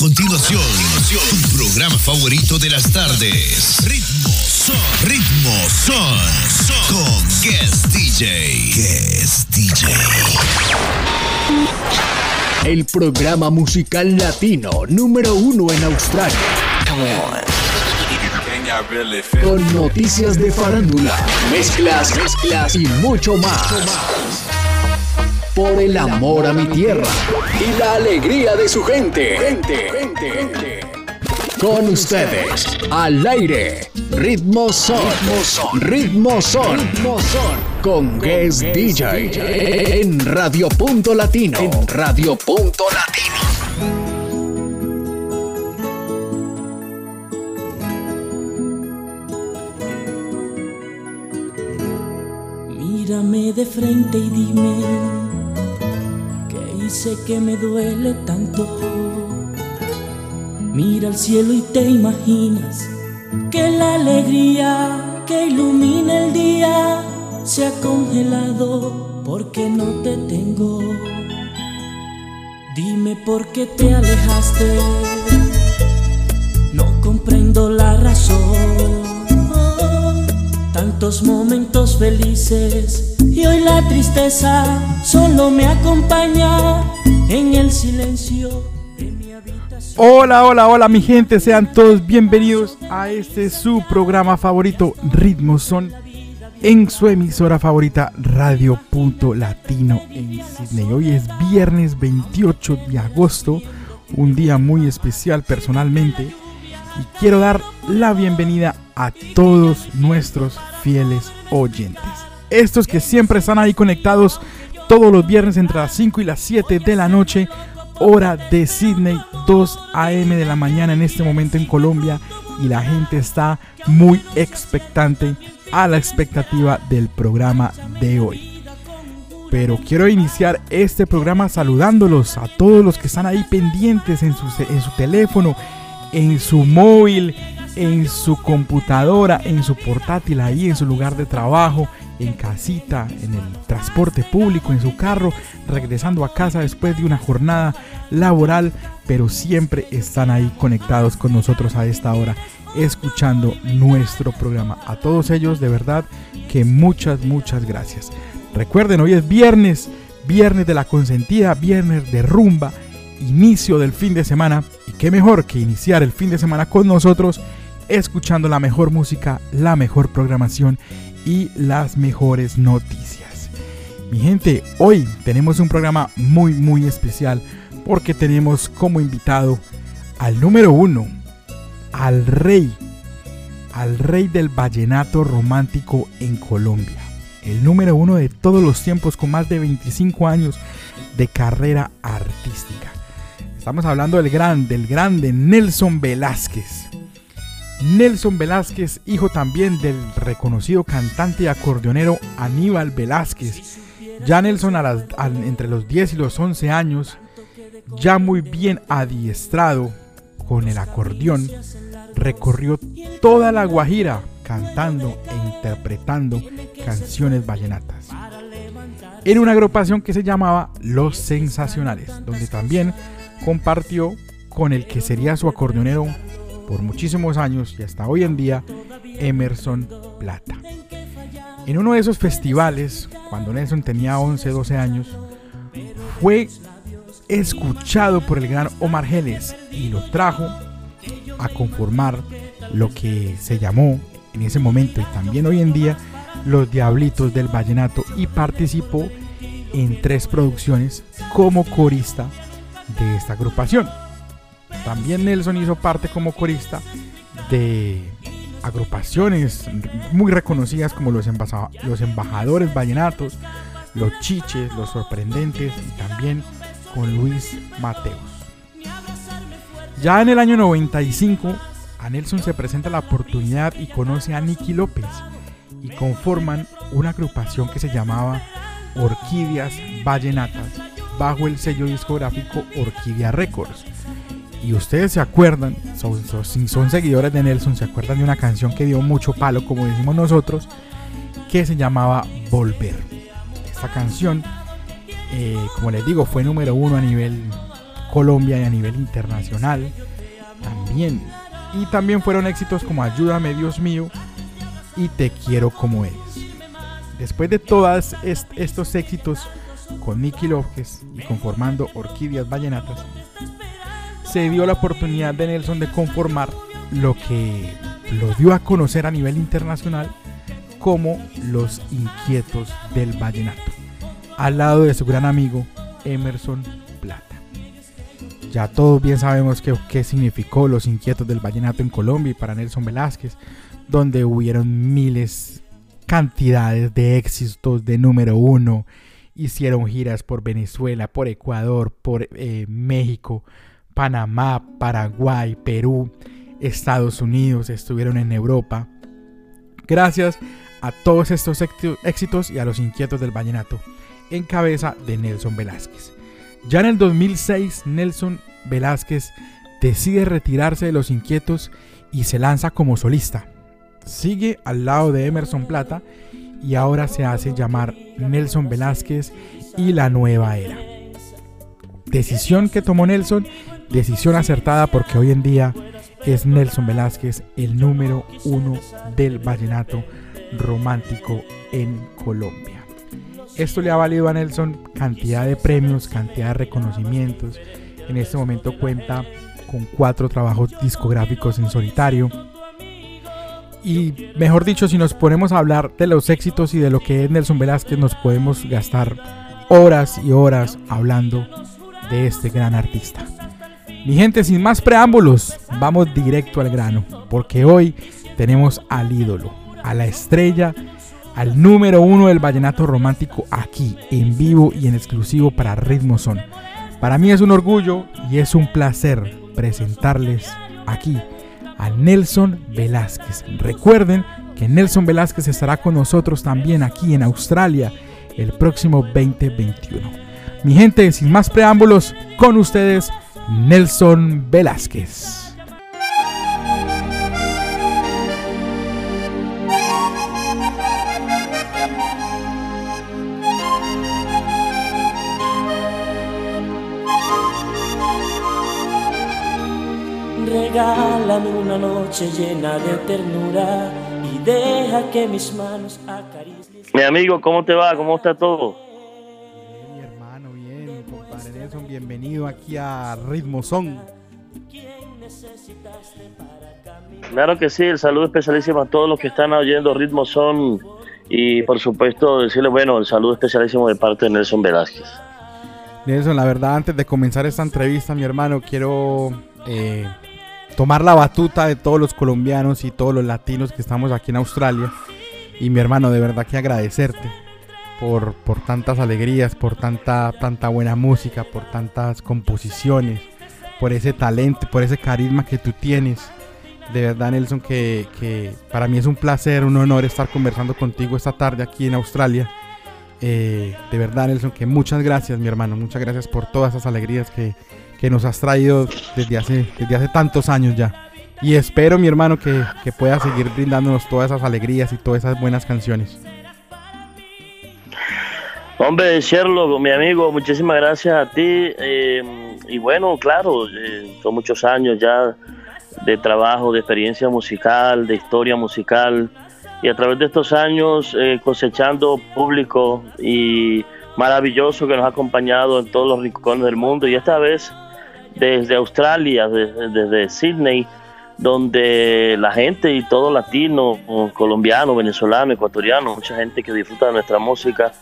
continuación, tu programa favorito de las tardes. Ritmo Son. Ritmo Son. Con Guest DJ. Guest DJ. El programa musical latino número uno en Australia. Con noticias de farándula, mezclas, mezclas y mucho más. Por el amor a mi tierra y la alegría de su gente. Gente, gente, gente. Con ustedes, al aire, Ritmo Son, Ritmo Son, Ritmo Son, con Guest DJ en Radio Punto Latino, en Radio Punto Latino. Mírame de frente y dime hice que me duele tanto. Mira al cielo y te imaginas que la alegría que ilumina el día se ha congelado porque no te tengo. Dime por qué te alejaste, no comprendo la razón. Tantos momentos felices y hoy la tristeza solo me acompaña en el silencio de mi habitación. Hola, hola, hola mi gente, sean todos bienvenidos a este su programa favorito, Ritmo Son, en su emisora favorita, Radio Punto Latino en Sydney. Hoy es viernes 28 de agosto, un día muy especial personalmente, y quiero dar la bienvenida a todos nuestros fieles oyentes. Estos que siempre están ahí conectados todos los viernes entre las 5 y las 7 de la noche, hora de Sydney, 2 a.m. de la mañana en este momento en Colombia. Y la gente está muy expectante a la expectativa del programa de hoy. Pero quiero iniciar este programa saludándolos a todos los que están ahí pendientes en su, en su teléfono, en su móvil, en su computadora, en su portátil, ahí en su lugar de trabajo, en casita, en el transporte público, en su carro, regresando a casa después de una jornada laboral, pero siempre están ahí conectados con nosotros a esta hora, escuchando nuestro programa. A todos ellos, de verdad, que muchas, muchas gracias. Recuerden, hoy es viernes, viernes de la consentida, viernes de rumba, inicio del fin de semana, y qué mejor que iniciar el fin de semana con nosotros escuchando la mejor música, la mejor programación y las mejores noticias. Mi gente, hoy tenemos un programa muy muy especial porque tenemos como invitado al número uno, al rey, al rey del vallenato romántico en Colombia. El número uno de todos los tiempos con más de 25 años de carrera artística. Estamos hablando del gran, del grande Nelson Velázquez. Nelson Velázquez, hijo también del reconocido cantante y acordeonero Aníbal Velázquez. Ya Nelson entre los 10 y los 11 años, ya muy bien adiestrado con el acordeón, recorrió toda la Guajira cantando e interpretando canciones vallenatas. En una agrupación que se llamaba Los Sensacionales, donde también compartió con el que sería su acordeonero por muchísimos años y hasta hoy en día, Emerson Plata. En uno de esos festivales, cuando Nelson tenía 11, 12 años, fue escuchado por el gran Omar Geles y lo trajo a conformar lo que se llamó en ese momento y también hoy en día los Diablitos del Vallenato y participó en tres producciones como corista de esta agrupación. También Nelson hizo parte como corista de agrupaciones muy reconocidas como los, los embajadores vallenatos, los chiches, los sorprendentes y también con Luis Mateos. Ya en el año 95 a Nelson se presenta la oportunidad y conoce a Nicky López y conforman una agrupación que se llamaba Orquídeas Vallenatas bajo el sello discográfico Orquídea Records. Y ustedes se acuerdan, son, si son seguidores de Nelson, se acuerdan de una canción que dio mucho palo, como decimos nosotros, que se llamaba Volver. Esta canción, eh, como les digo, fue número uno a nivel Colombia y a nivel internacional también. Y también fueron éxitos como Ayúdame Dios mío y Te quiero como eres. Después de todos estos éxitos con Nicky López y conformando Orquídeas Vallenatas, se dio la oportunidad de Nelson de conformar lo que lo dio a conocer a nivel internacional como Los Inquietos del Vallenato, al lado de su gran amigo Emerson Plata. Ya todos bien sabemos qué, significó Los Inquietos del Vallenato en Colombia y para Nelson Velázquez, donde hubieron miles, cantidades de éxitos de número uno, hicieron giras por Venezuela, por Ecuador, por eh, México, Panamá, Paraguay, Perú, Estados Unidos, estuvieron en Europa. Gracias a todos estos éxitos y a los inquietos del vallenato, en cabeza de Nelson Velázquez. Ya en el 2006, Nelson Velázquez decide retirarse de los inquietos y se lanza como solista. Sigue al lado de Emerson Plata y ahora se hace llamar Nelson Velázquez y la nueva era. Decisión que tomó Nelson, decisión acertada porque hoy en día es Nelson Velázquez el número uno del vallenato romántico en Colombia. Esto le ha valido a Nelson cantidad de premios, cantidad de reconocimientos. En este momento cuenta con cuatro trabajos discográficos en solitario. Y mejor dicho, si nos ponemos a hablar de los éxitos y de lo que es Nelson Velázquez, nos podemos gastar horas y horas hablando de este gran artista. Mi gente, sin más preámbulos, vamos directo al grano, porque hoy tenemos al ídolo, a la estrella, al número uno del vallenato romántico aquí, en vivo y en exclusivo para Ritmo Son. Para mí es un orgullo y es un placer presentarles aquí a Nelson Velázquez. Recuerden que Nelson Velázquez estará con nosotros también aquí en Australia el próximo 2021. Mi gente, sin más preámbulos, con ustedes Nelson Velázquez. Regálame una noche llena de ternura y deja que mis manos acaricien. Mi amigo, ¿cómo te va? ¿Cómo está todo? Bienvenido aquí a Ritmo Son. Claro que sí, el saludo especialísimo a todos los que están oyendo Ritmo Son y por supuesto decirle, bueno, el saludo especialísimo de parte de Nelson Velázquez. Nelson, la verdad, antes de comenzar esta entrevista, mi hermano, quiero eh, tomar la batuta de todos los colombianos y todos los latinos que estamos aquí en Australia. Y mi hermano, de verdad que agradecerte por, tantas alegrías, por tanta, tanta buena música, por tantas composiciones, por ese talento, por ese carisma que tú tienes. De verdad, Nelson, que, para mí es un placer, un honor estar conversando contigo esta tarde aquí en Australia. Eh, de verdad, Nelson, que muchas gracias, mi hermano. Muchas gracias por todas esas alegrías que, nos has traído desde hace, desde hace tantos años ya. Y espero, mi hermano, que, que puedas seguir brindándonos todas esas alegrías y todas esas buenas canciones. Hombre, Sherlock, mi amigo, muchísimas gracias a ti. Eh, y bueno, claro, eh, son muchos años ya de trabajo, de experiencia musical, de historia musical. Y a través de estos años eh, cosechando público y maravilloso que nos ha acompañado en todos los rincones del mundo. Y esta vez desde Australia, desde, desde Sydney, donde la gente y todo latino, colombiano, venezolano, ecuatoriano, mucha gente que disfruta de nuestra música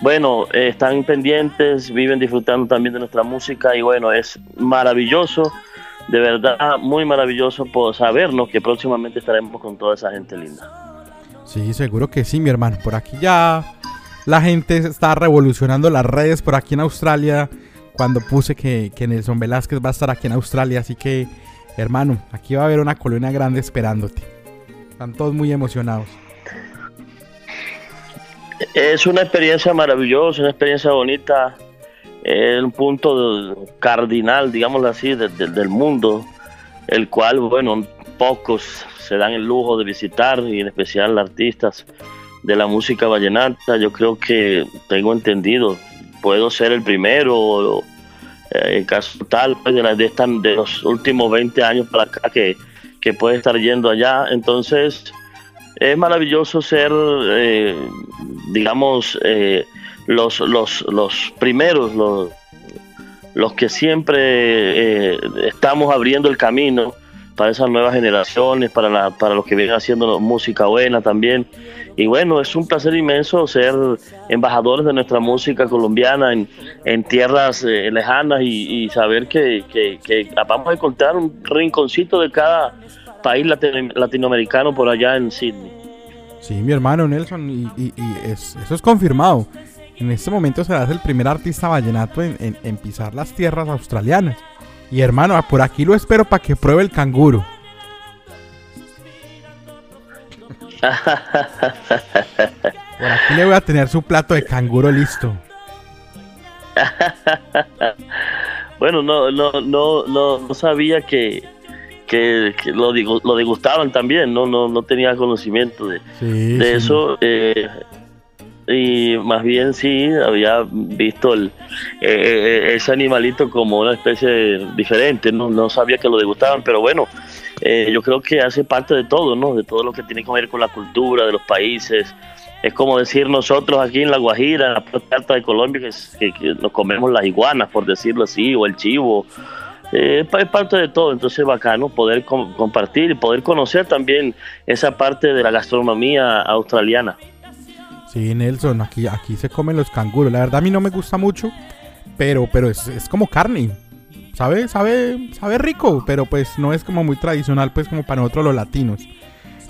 bueno, eh, están pendientes, viven disfrutando también de nuestra música y bueno, es maravilloso, de verdad muy maravilloso por sabernos que próximamente estaremos con toda esa gente linda. Sí, seguro que sí, mi hermano. Por aquí ya la gente está revolucionando las redes por aquí en Australia cuando puse que, que Nelson Velázquez va a estar aquí en Australia, así que hermano, aquí va a haber una colonia grande esperándote. Están todos muy emocionados. Es una experiencia maravillosa, una experiencia bonita, es un punto cardinal, digámoslo así, del mundo, el cual, bueno, pocos se dan el lujo de visitar, y en especial artistas de la música vallenata. Yo creo que tengo entendido, puedo ser el primero eh, el caso tal pues, de, la, de, esta, de los últimos 20 años para acá que, que puede estar yendo allá. Entonces, es maravilloso ser, eh, digamos, eh, los, los, los primeros, los, los que siempre eh, estamos abriendo el camino para esas nuevas generaciones, para, la, para los que vienen haciendo música buena también. Y bueno, es un placer inmenso ser embajadores de nuestra música colombiana en, en tierras lejanas y, y saber que, que, que, vamos a encontrar un rinconcito de cada país latinoamericano por allá en Sydney. Sí, mi hermano Nelson, y, eso es confirmado. En este momento serás el primer artista vallenato en, pisar las tierras australianas. Y hermano, por aquí lo espero para que pruebe el canguro. por aquí le voy a tener su plato de canguro listo. bueno, no, no, no, no, no sabía que, que, lo, lo degustaban también, no, no, no tenía conocimiento de, de eso. Eh, y más bien sí, había visto el, eh, eh, ese animalito como una especie diferente, no, no sabía que lo degustaban, pero bueno, yo creo que hace parte de todo, ¿no? De todo lo que tiene que ver con la cultura de los países. Es como decir nosotros aquí en La Guajira, en la parte alta de Colombia, que, que nos comemos las iguanas, por decirlo así, o el chivo, eh, es parte de todo, entonces bacano poder compartir y poder conocer también esa parte de la gastronomía australiana. Sí, Nelson, aquí, aquí se comen los canguros. La verdad a mí no me gusta mucho, pero, pero es, como carne. Sabe, sabe, sabe rico, pero pues no es como muy tradicional, pues como para nosotros los latinos.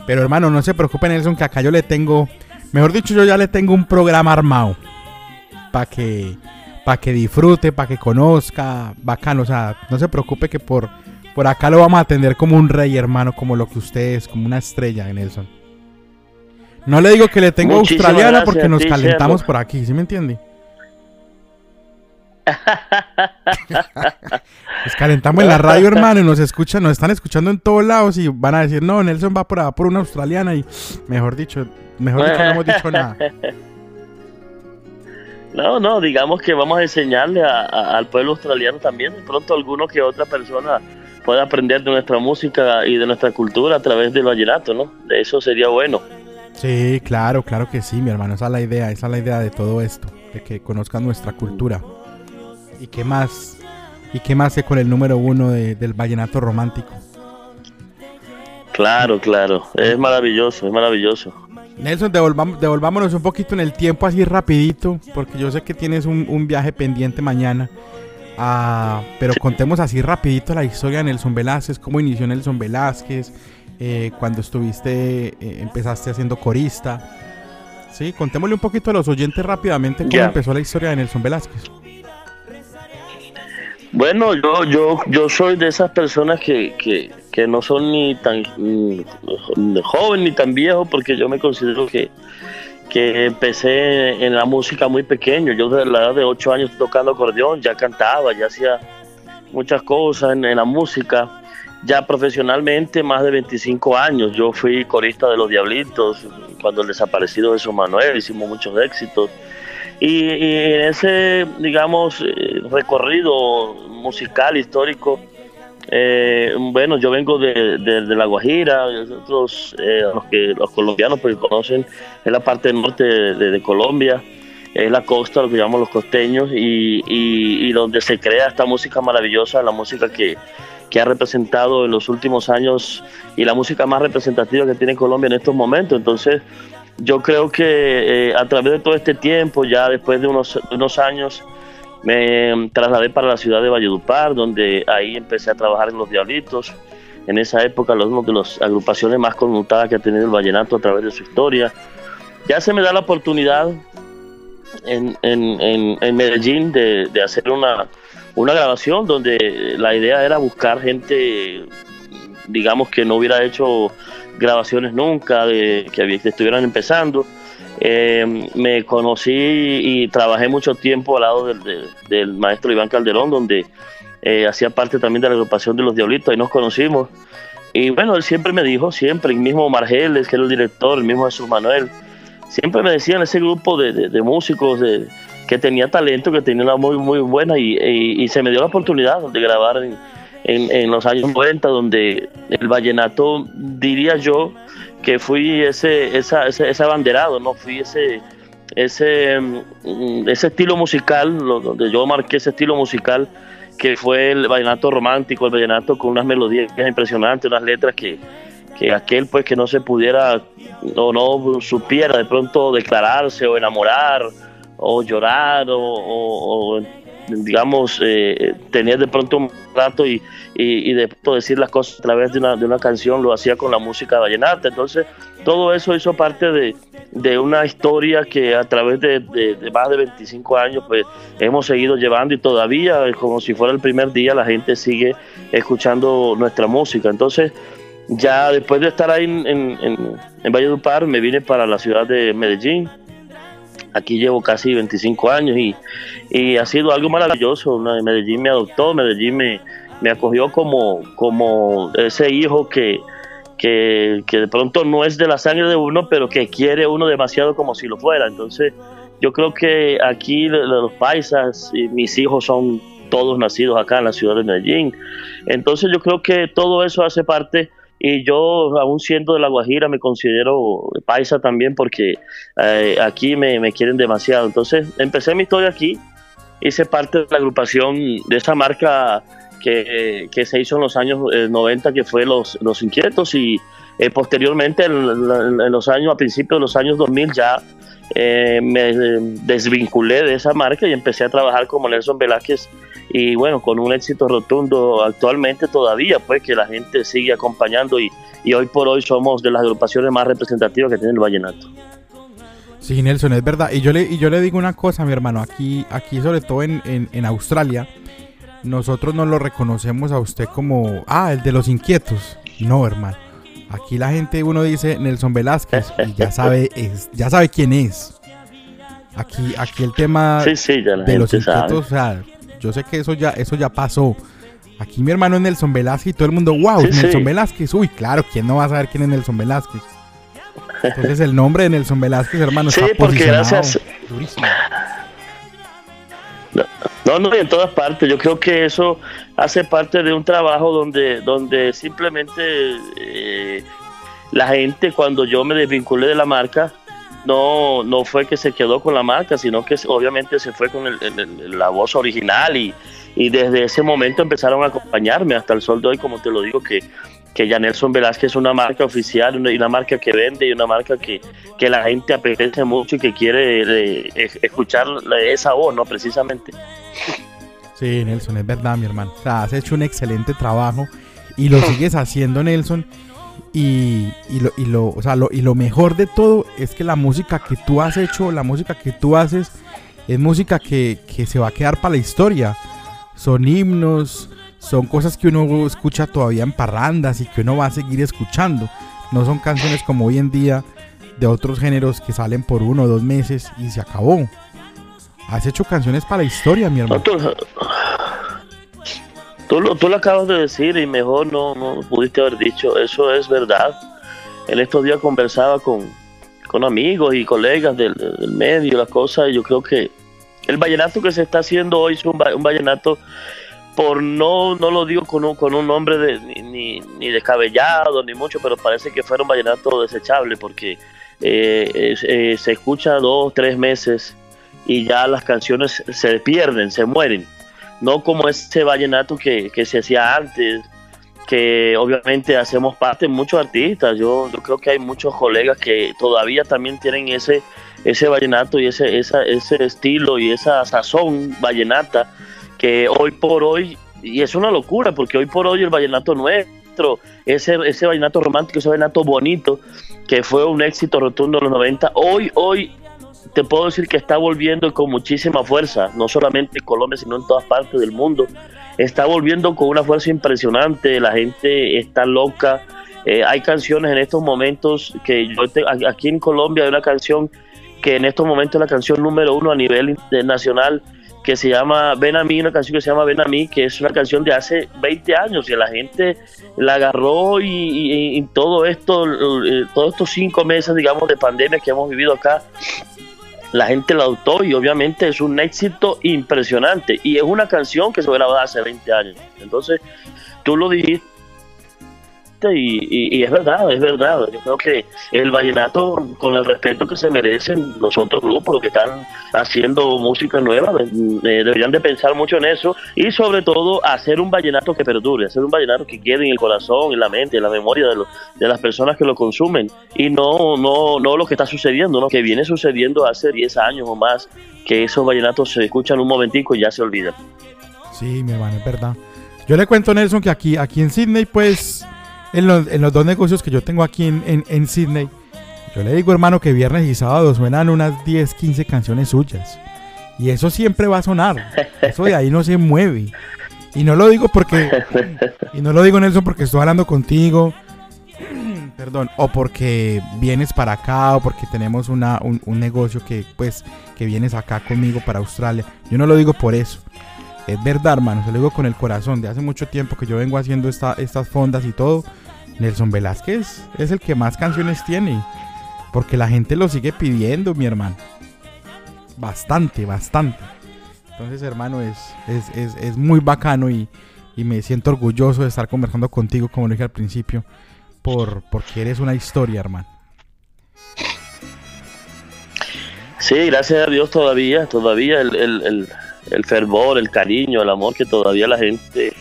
Pero hermano, no se preocupe Nelson, que acá yo le tengo, mejor dicho, yo ya le tengo un programa armado. Para que para que disfrute, para que conozca, bacano, o sea, no se preocupe que por, por acá lo vamos a atender como un rey, hermano, como lo que usted es, como una estrella, Nelson. No le digo que le tengo australiana porque nos calentamos por aquí, ¿sí me entiende? nos calentamos en la radio, hermano, y nos escuchan, nos están escuchando en todos lados y van a decir, no, Nelson va por, por una australiana y, mejor dicho, mejor dicho, no hemos dicho nada. No, no, digamos que vamos a enseñarle al pueblo australiano también, de pronto alguno que otra persona pueda aprender de nuestra música y de nuestra cultura a través del vallenato, ¿no? Eso sería bueno. Sí, claro, claro que sí, mi hermano, esa es la idea, esa es la idea de todo esto, de que conozcan nuestra cultura. ¿Y qué más? ¿Y qué más que con el número uno del vallenato romántico? Claro, claro, es maravilloso, es maravilloso. Nelson, devolvámonos un poquito en el tiempo así rapidito, porque yo sé que tienes un, viaje pendiente mañana. Ah, pero contemos así rapidito la historia de Nelson Velázquez, cómo inició Nelson Velázquez, eh, cuando estuviste, eh, empezaste haciendo corista. Sí, contémosle un poquito a los oyentes rápidamente cómo empezó la historia de Nelson Velázquez. Bueno, yo, yo, yo soy de esas personas que, que, que no son ni tan joven ni tan viejo, porque yo me considero que, que empecé en la música muy pequeño. Yo desde la edad de 8 años tocando acordeón, ya cantaba, ya hacía muchas cosas en, la música. Ya profesionalmente, más de 25 años. Yo fui corista de Los Diablitos, cuando el desaparecido Jesús Manuel, hicimos muchos éxitos. Y, en ese, digamos, eh, recorrido musical, histórico, eh, bueno, yo vengo de, La Guajira, nosotros, eh, los, que, los colombianos pues conocen, es la parte norte de, Colombia, es la costa, lo que llamamos los costeños, y, y, donde se crea esta música maravillosa, la música que, que ha representado en los últimos años y la música más representativa que tiene Colombia en estos momentos. Entonces, yo creo que eh, a través de todo este tiempo, ya después de unos, años, me trasladé para la ciudad de Valledupar, donde ahí empecé a trabajar en Los Diablitos. En esa época, uno de las agrupaciones más conmutadas que ha tenido el vallenato a través de su historia. Ya se me da la oportunidad en, en, en, Medellín de, de hacer una, una grabación donde la idea era buscar gente, digamos, que no hubiera hecho grabaciones nunca, de, que, estuvieran empezando. Eh, me conocí y trabajé mucho tiempo al lado del, maestro Iván Calderón, donde eh, hacía parte también de la agrupación de los Diablitos, ahí nos conocimos. Y bueno, él siempre me dijo, siempre, el mismo Margeles, que era el director, el mismo Jesús Manuel, siempre me decían ese grupo de, músicos, de, que tenía talento, que tenía una muy, muy buena y, se me dio la oportunidad de grabar en, en, los años 90, donde el vallenato, diría yo, que fui ese, esa, ese, ese abanderado, ¿no? Fui ese, ese, mm, ese estilo musical, donde yo marqué ese estilo musical que fue el vallenato romántico, el vallenato con unas melodías impresionantes, unas letras que, que aquel pues que no se pudiera o no supiera de pronto declararse o enamorar o llorar o, digamos eh, tener de pronto un rato y, y, de pronto decir las cosas a través de una, de una canción lo hacía con la música vallenata. Entonces todo eso hizo parte de, de una historia que a través de, de, más de 25 años pues hemos seguido llevando y todavía como si fuera el primer día la gente sigue escuchando nuestra música. Entonces ya después de estar ahí en, en, en Valledupar, me vine para la ciudad de Medellín. Aquí llevo casi 25 años y, y ha sido algo maravilloso. Medellín me adoptó, Medellín me, me acogió como, como ese hijo que, que, que, de pronto no es de la sangre de uno, pero que quiere uno demasiado como si lo fuera. Entonces, yo creo que aquí los paisas y mis hijos son todos nacidos acá en la ciudad de Medellín. Entonces, yo creo que todo eso hace parte y yo, aún siendo de La Guajira, me considero paisa también porque eh, aquí me, me, quieren demasiado. Entonces, empecé mi historia aquí, hice parte de la agrupación de esa marca que, que se hizo en los años 90, eh, que fue Los, los Inquietos, y eh, posteriormente, en, los años, a principios de los años 2000, ya eh, me desvinculé de esa marca y empecé a trabajar como Nelson Velázquez y bueno, con un éxito rotundo actualmente todavía, pues que la gente sigue acompañando y, y hoy por hoy somos de las agrupaciones más representativas que tiene el vallenato. Sí, Nelson, es verdad. Y yo le, y yo le digo una cosa, mi hermano, aquí, aquí sobre todo en, en, en Australia, nosotros no lo reconocemos a usted como, ah, el de los inquietos. No, hermano. Aquí la gente, uno dice Nelson Velázquez y ya sabe, es, ya sabe quién es. Aquí, aquí el tema de los inquietos, o sea, yo sé que eso ya, eso ya pasó. Aquí mi hermano es Nelson Velázquez y todo el mundo, wow, Nelson Velázquez. Uy, claro, ¿quién no va a saber quién es Nelson Velázquez? Entonces el nombre de Nelson Velázquez, hermano, sí, está porque gracias. durísimo. No, no, en todas partes. Yo creo que eso hace parte de un trabajo donde, donde simplemente eh, la gente, cuando yo me desvinculé de la marca, no, no fue que se quedó con la marca, sino que obviamente se fue con la voz original y, y desde ese momento empezaron a acompañarme hasta el sol de hoy, como te lo digo, que que ya Nelson Velázquez es una marca oficial, una, una marca que vende y una marca que, que la gente aprecia mucho y que quiere eh, escuchar esa voz, ¿no? Precisamente. Sí, Nelson, es verdad, mi hermano. O sea, has hecho un excelente trabajo y lo sigues haciendo, Nelson. Y, y, lo, y, lo, o sea, lo, y lo mejor de todo es que la música que tú has hecho, la música que tú haces, es música que, que se va a quedar para la historia. Son himnos, son cosas que uno escucha todavía en parrandas y que uno va a seguir escuchando. No son canciones como hoy en día de otros géneros que salen por uno o dos meses y se acabó. Has hecho canciones para la historia, mi hermano. tú, lo, tú, lo, acabas de decir y mejor no, no pudiste haber dicho. Eso es verdad. En estos días conversaba con, con amigos y colegas del, medio, la cosa, y yo creo que el vallenato que se está haciendo hoy es un, un vallenato por no, no lo digo con un, con un nombre de, ni, ni, descabellado ni mucho, pero parece que fuera un vallenato desechable porque eh, eh, se escucha dos, tres meses y ya las canciones se pierden, se mueren. No como ese vallenato que, que se hacía antes, que obviamente hacemos parte muchos artistas. Yo, yo, creo que hay muchos colegas que todavía también tienen ese, ese vallenato y ese, esa, ese estilo y esa sazón vallenata que hoy por hoy, y es una locura, porque hoy por hoy el vallenato nuestro, ese, ese vallenato romántico, ese vallenato bonito, que fue un éxito rotundo en los 90, hoy, hoy te puedo decir que está volviendo con muchísima fuerza, no solamente en Colombia, sino en todas partes del mundo. Está volviendo con una fuerza impresionante, la gente está loca. Eh, hay canciones en estos momentos que yo aquí en Colombia hay una canción que en estos momentos es la canción número uno a nivel internacional que se llama Ven a mí, una canción que se llama Ven a mí, que es una canción de hace 20 años y la gente la agarró y, todo esto, eh, todos estos cinco meses, digamos, de pandemia que hemos vivido acá, la gente la adoptó y obviamente es un éxito impresionante. Y es una canción que se grabó hace 20 años. Entonces, tú lo dijiste y, es verdad, es verdad. Yo creo que el vallenato, con el respeto que se merecen los otros grupos, que están haciendo música nueva, deberían de pensar mucho en eso y sobre todo hacer un vallenato que perdure, hacer un vallenato que quede en el corazón, en la mente, en la memoria de, de las personas que lo consumen y no, no, no lo que está sucediendo, ¿no? que viene sucediendo hace 10 años o más, que esos vallenatos se escuchan un momentico y ya se olvidan. Sí, mi hermano, es verdad. Yo le cuento a Nelson que aquí, aquí en Sydney, pues en los, dos negocios que yo tengo aquí en, en, Sydney, yo le digo, hermano, que viernes y sábado suenan unas 10, 15 canciones suyas. Y eso siempre va a sonar. Eso de ahí no se mueve. Y no lo digo porque. Y no lo digo, Nelson, porque estoy hablando contigo. Perdón. O porque vienes para acá. O porque tenemos una, un, negocio que, pues, que vienes acá conmigo para Australia. Yo no lo digo por eso. Es verdad, hermano. Se lo digo con el corazón. De hace mucho tiempo que yo vengo haciendo esta, estas fondas y todo. Nelson Velázquez es el que más canciones tiene. Porque la gente lo sigue pidiendo, mi hermano. Bastante, bastante. Entonces, hermano, es, es, muy bacano y, me siento orgulloso de estar conversando contigo, como lo dije al principio, por, porque eres una historia, hermano. Sí, gracias a Dios todavía, todavía el, el, el fervor, el cariño, el amor que todavía la gente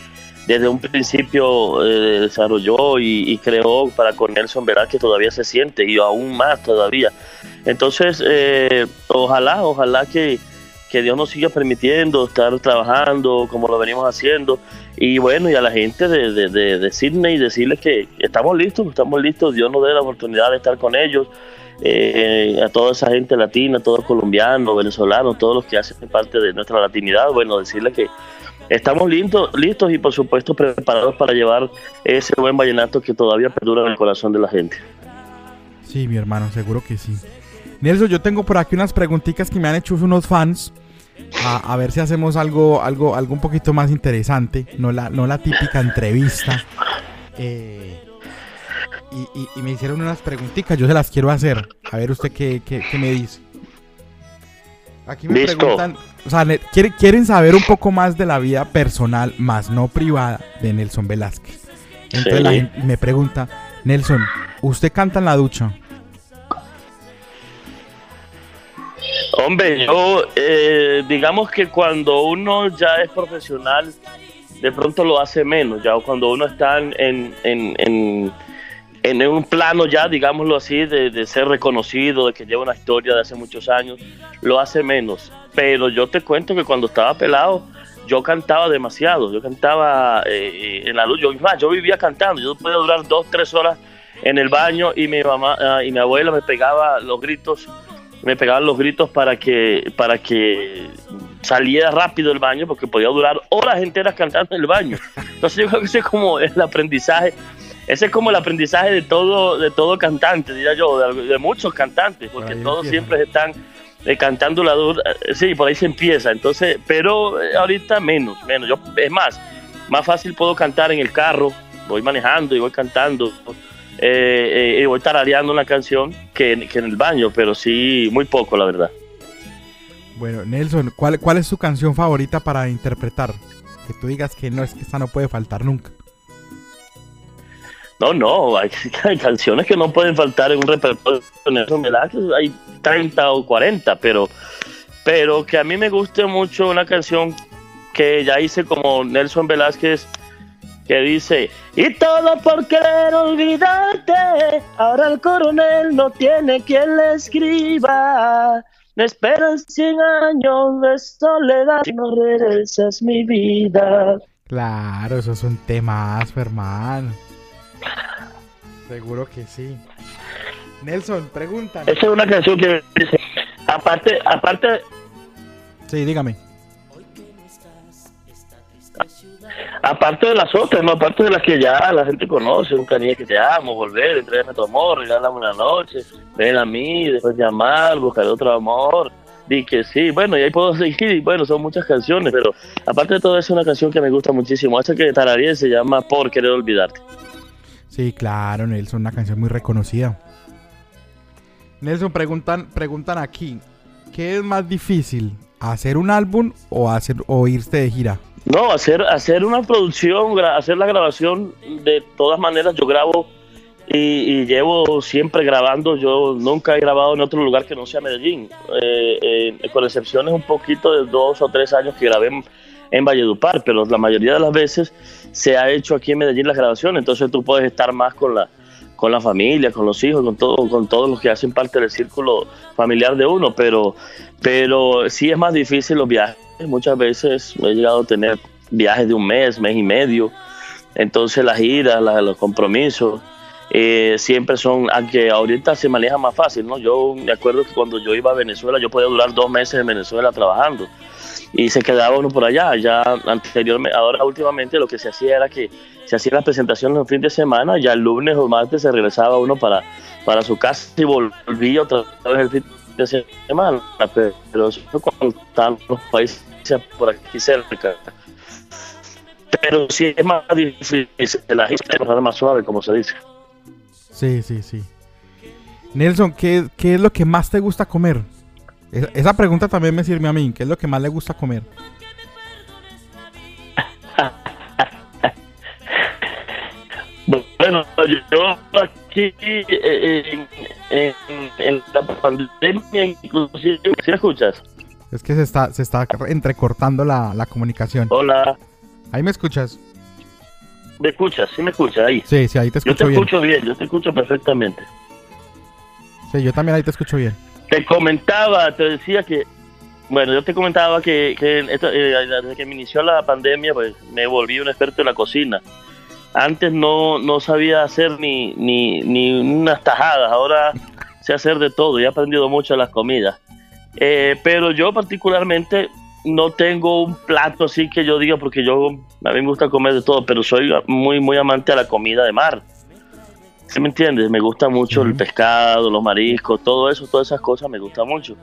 desde un principio eh, desarrolló y, creó para con Nelson que todavía se siente y aún más todavía. Entonces, eh, ojalá, ojalá que, Dios nos siga permitiendo estar trabajando como lo venimos haciendo. Y bueno, y a la gente de, de, de, decirles que estamos listos, estamos listos, Dios nos dé la oportunidad de estar con ellos. Eh, a toda esa gente latina, todos colombianos, venezolanos, todos los que hacen parte de nuestra latinidad, bueno, decirles que Estamos listos, listos y por supuesto preparados para llevar ese buen vallenato que todavía perdura en el corazón de la gente. Sí, mi hermano, seguro que sí. Nelson, yo tengo por aquí unas preguntitas que me han hecho unos fans. A, ver si hacemos algo, algo, algo un poquito más interesante, no la, no la típica entrevista. Eh, y, me hicieron unas preguntitas, yo se las quiero hacer. A ver usted qué, qué me dice. Aquí me preguntan, o sea, quieren saber un poco más de la vida personal, más no privada, de Nelson Velázquez. Entonces la gente me pregunta, Nelson, ¿usted canta en la ducha? Hombre, yo, eh, digamos que cuando uno ya es profesional, de pronto lo hace menos, ya cuando uno está en, en en un plano ya, digámoslo así, de, ser reconocido, de que lleva una historia de hace muchos años, lo hace menos. Pero yo te cuento que cuando estaba pelado, yo cantaba demasiado, yo cantaba eh, en la luz, yo, yo vivía cantando, yo podía durar dos, tres horas en el baño y mi mamá ah, y mi abuela me pegaba los gritos, me pegaban los gritos para que, para que saliera rápido del baño porque podía durar horas enteras cantando en el baño. Entonces yo creo que ese es como el aprendizaje ese es como el aprendizaje de todo, de todo cantante, diría yo, de, muchos cantantes, porque todos siempre están eh, cantando la dura. Eh, sí, por ahí se empieza. Entonces, pero eh, ahorita menos, menos. Yo, es más, más fácil puedo cantar en el carro, voy manejando y voy cantando. y voy tarareando una canción que, que, en el baño, pero sí, muy poco, la verdad. Bueno, Nelson, ¿cuál, ¿cuál es su canción favorita para interpretar? Que tú digas que no es que esta no puede faltar nunca. No, no, hay, canciones que no pueden faltar en un repertorio de Nelson Velázquez, hay 30 o 40, pero, pero que a mí me guste mucho una canción que ya hice como Nelson Velázquez, que dice, y todo por querer olvidarte, ahora el coronel no tiene quien le escriba. Me esperan 100 años de soledad no regresas mi vida. Claro, eso es un temazo, hermano. Seguro que sí. Nelson, pregunta. Esa es una canción que dice, aparte, aparte... Sí, dígame. Aparte de las otras, no, aparte de las que ya la gente conoce, un cariño que te amo, volver, entregarme tu amor, regálame una noche, ven a mí, después llamar, buscar otro amor, di que sí, bueno, y ahí puedo seguir, bueno, son muchas canciones, pero aparte de todo es una canción que me gusta muchísimo, esa que tararía se llama Por Querer Olvidarte. Sí, claro, Nelson, una canción muy reconocida. Nelson, preguntan, preguntan aquí. ¿Qué es más difícil? ¿Hacer un álbum o, hacer, o irte de gira? No, hacer, hacer una producción, hacer la grabación, de todas maneras yo grabo y, llevo siempre grabando. Yo nunca he grabado en otro lugar que no sea Medellín, eh, eh, con excepciones un poquito de dos o tres años que grabé en, Valledupar, pero la mayoría de las veces se ha hecho aquí en Medellín la grabación, entonces tú puedes estar más con la, con la familia, con los hijos, con todo, con todos los que hacen parte del círculo familiar de uno, pero, pero sí es más difícil los viajes. Muchas veces he llegado a tener viajes de un mes, mes y medio, entonces las giras, los compromisos. Eh, siempre son, aunque ahorita se maneja más fácil, ¿no? Yo me acuerdo que cuando yo iba a Venezuela, yo podía durar dos meses en Venezuela trabajando y se quedaba uno por allá. Ya anteriormente, ahora últimamente lo que se hacía era que se hacía las presentaciones el fin de semana, ya el lunes o martes se regresaba uno para, para su casa y volvía otra vez el fin de semana. Pero eso están los países por aquí cerca. Pero sí es más difícil, la gente es más suave, como se dice. Sí, sí, sí. Nelson, ¿qué, ¿qué es lo que más te gusta comer? Esa pregunta también me sirve a mí. ¿Qué es lo que más le gusta comer? Bueno, yo aquí en, en, la pandemia, inclusive, ¿sí escuchas? Es que se está, se está entrecortando la, la comunicación. Hola. Ahí me escuchas. ¿Me escuchas? ¿Sí me escuchas? Ahí. Sí, sí, ahí te escucho bien. Yo te escucho bien, yo te escucho perfectamente. Sí, yo también ahí te escucho bien. Te comentaba, te decía que, bueno, yo te comentaba que, eh, desde que me inició la pandemia, pues me volví un experto en la cocina. Antes no, no sabía hacer ni, ni, ni unas tajadas, ahora sé hacer de todo y he aprendido mucho las comidas. Eh, pero yo particularmente no tengo un plato así que yo diga, porque yo a mí me gusta comer de todo, pero soy muy, muy amante a la comida de mar. ¿Sí me entiendes? Me gusta mucho el pescado, los mariscos, todo eso, todas esas cosas me gusta mucho.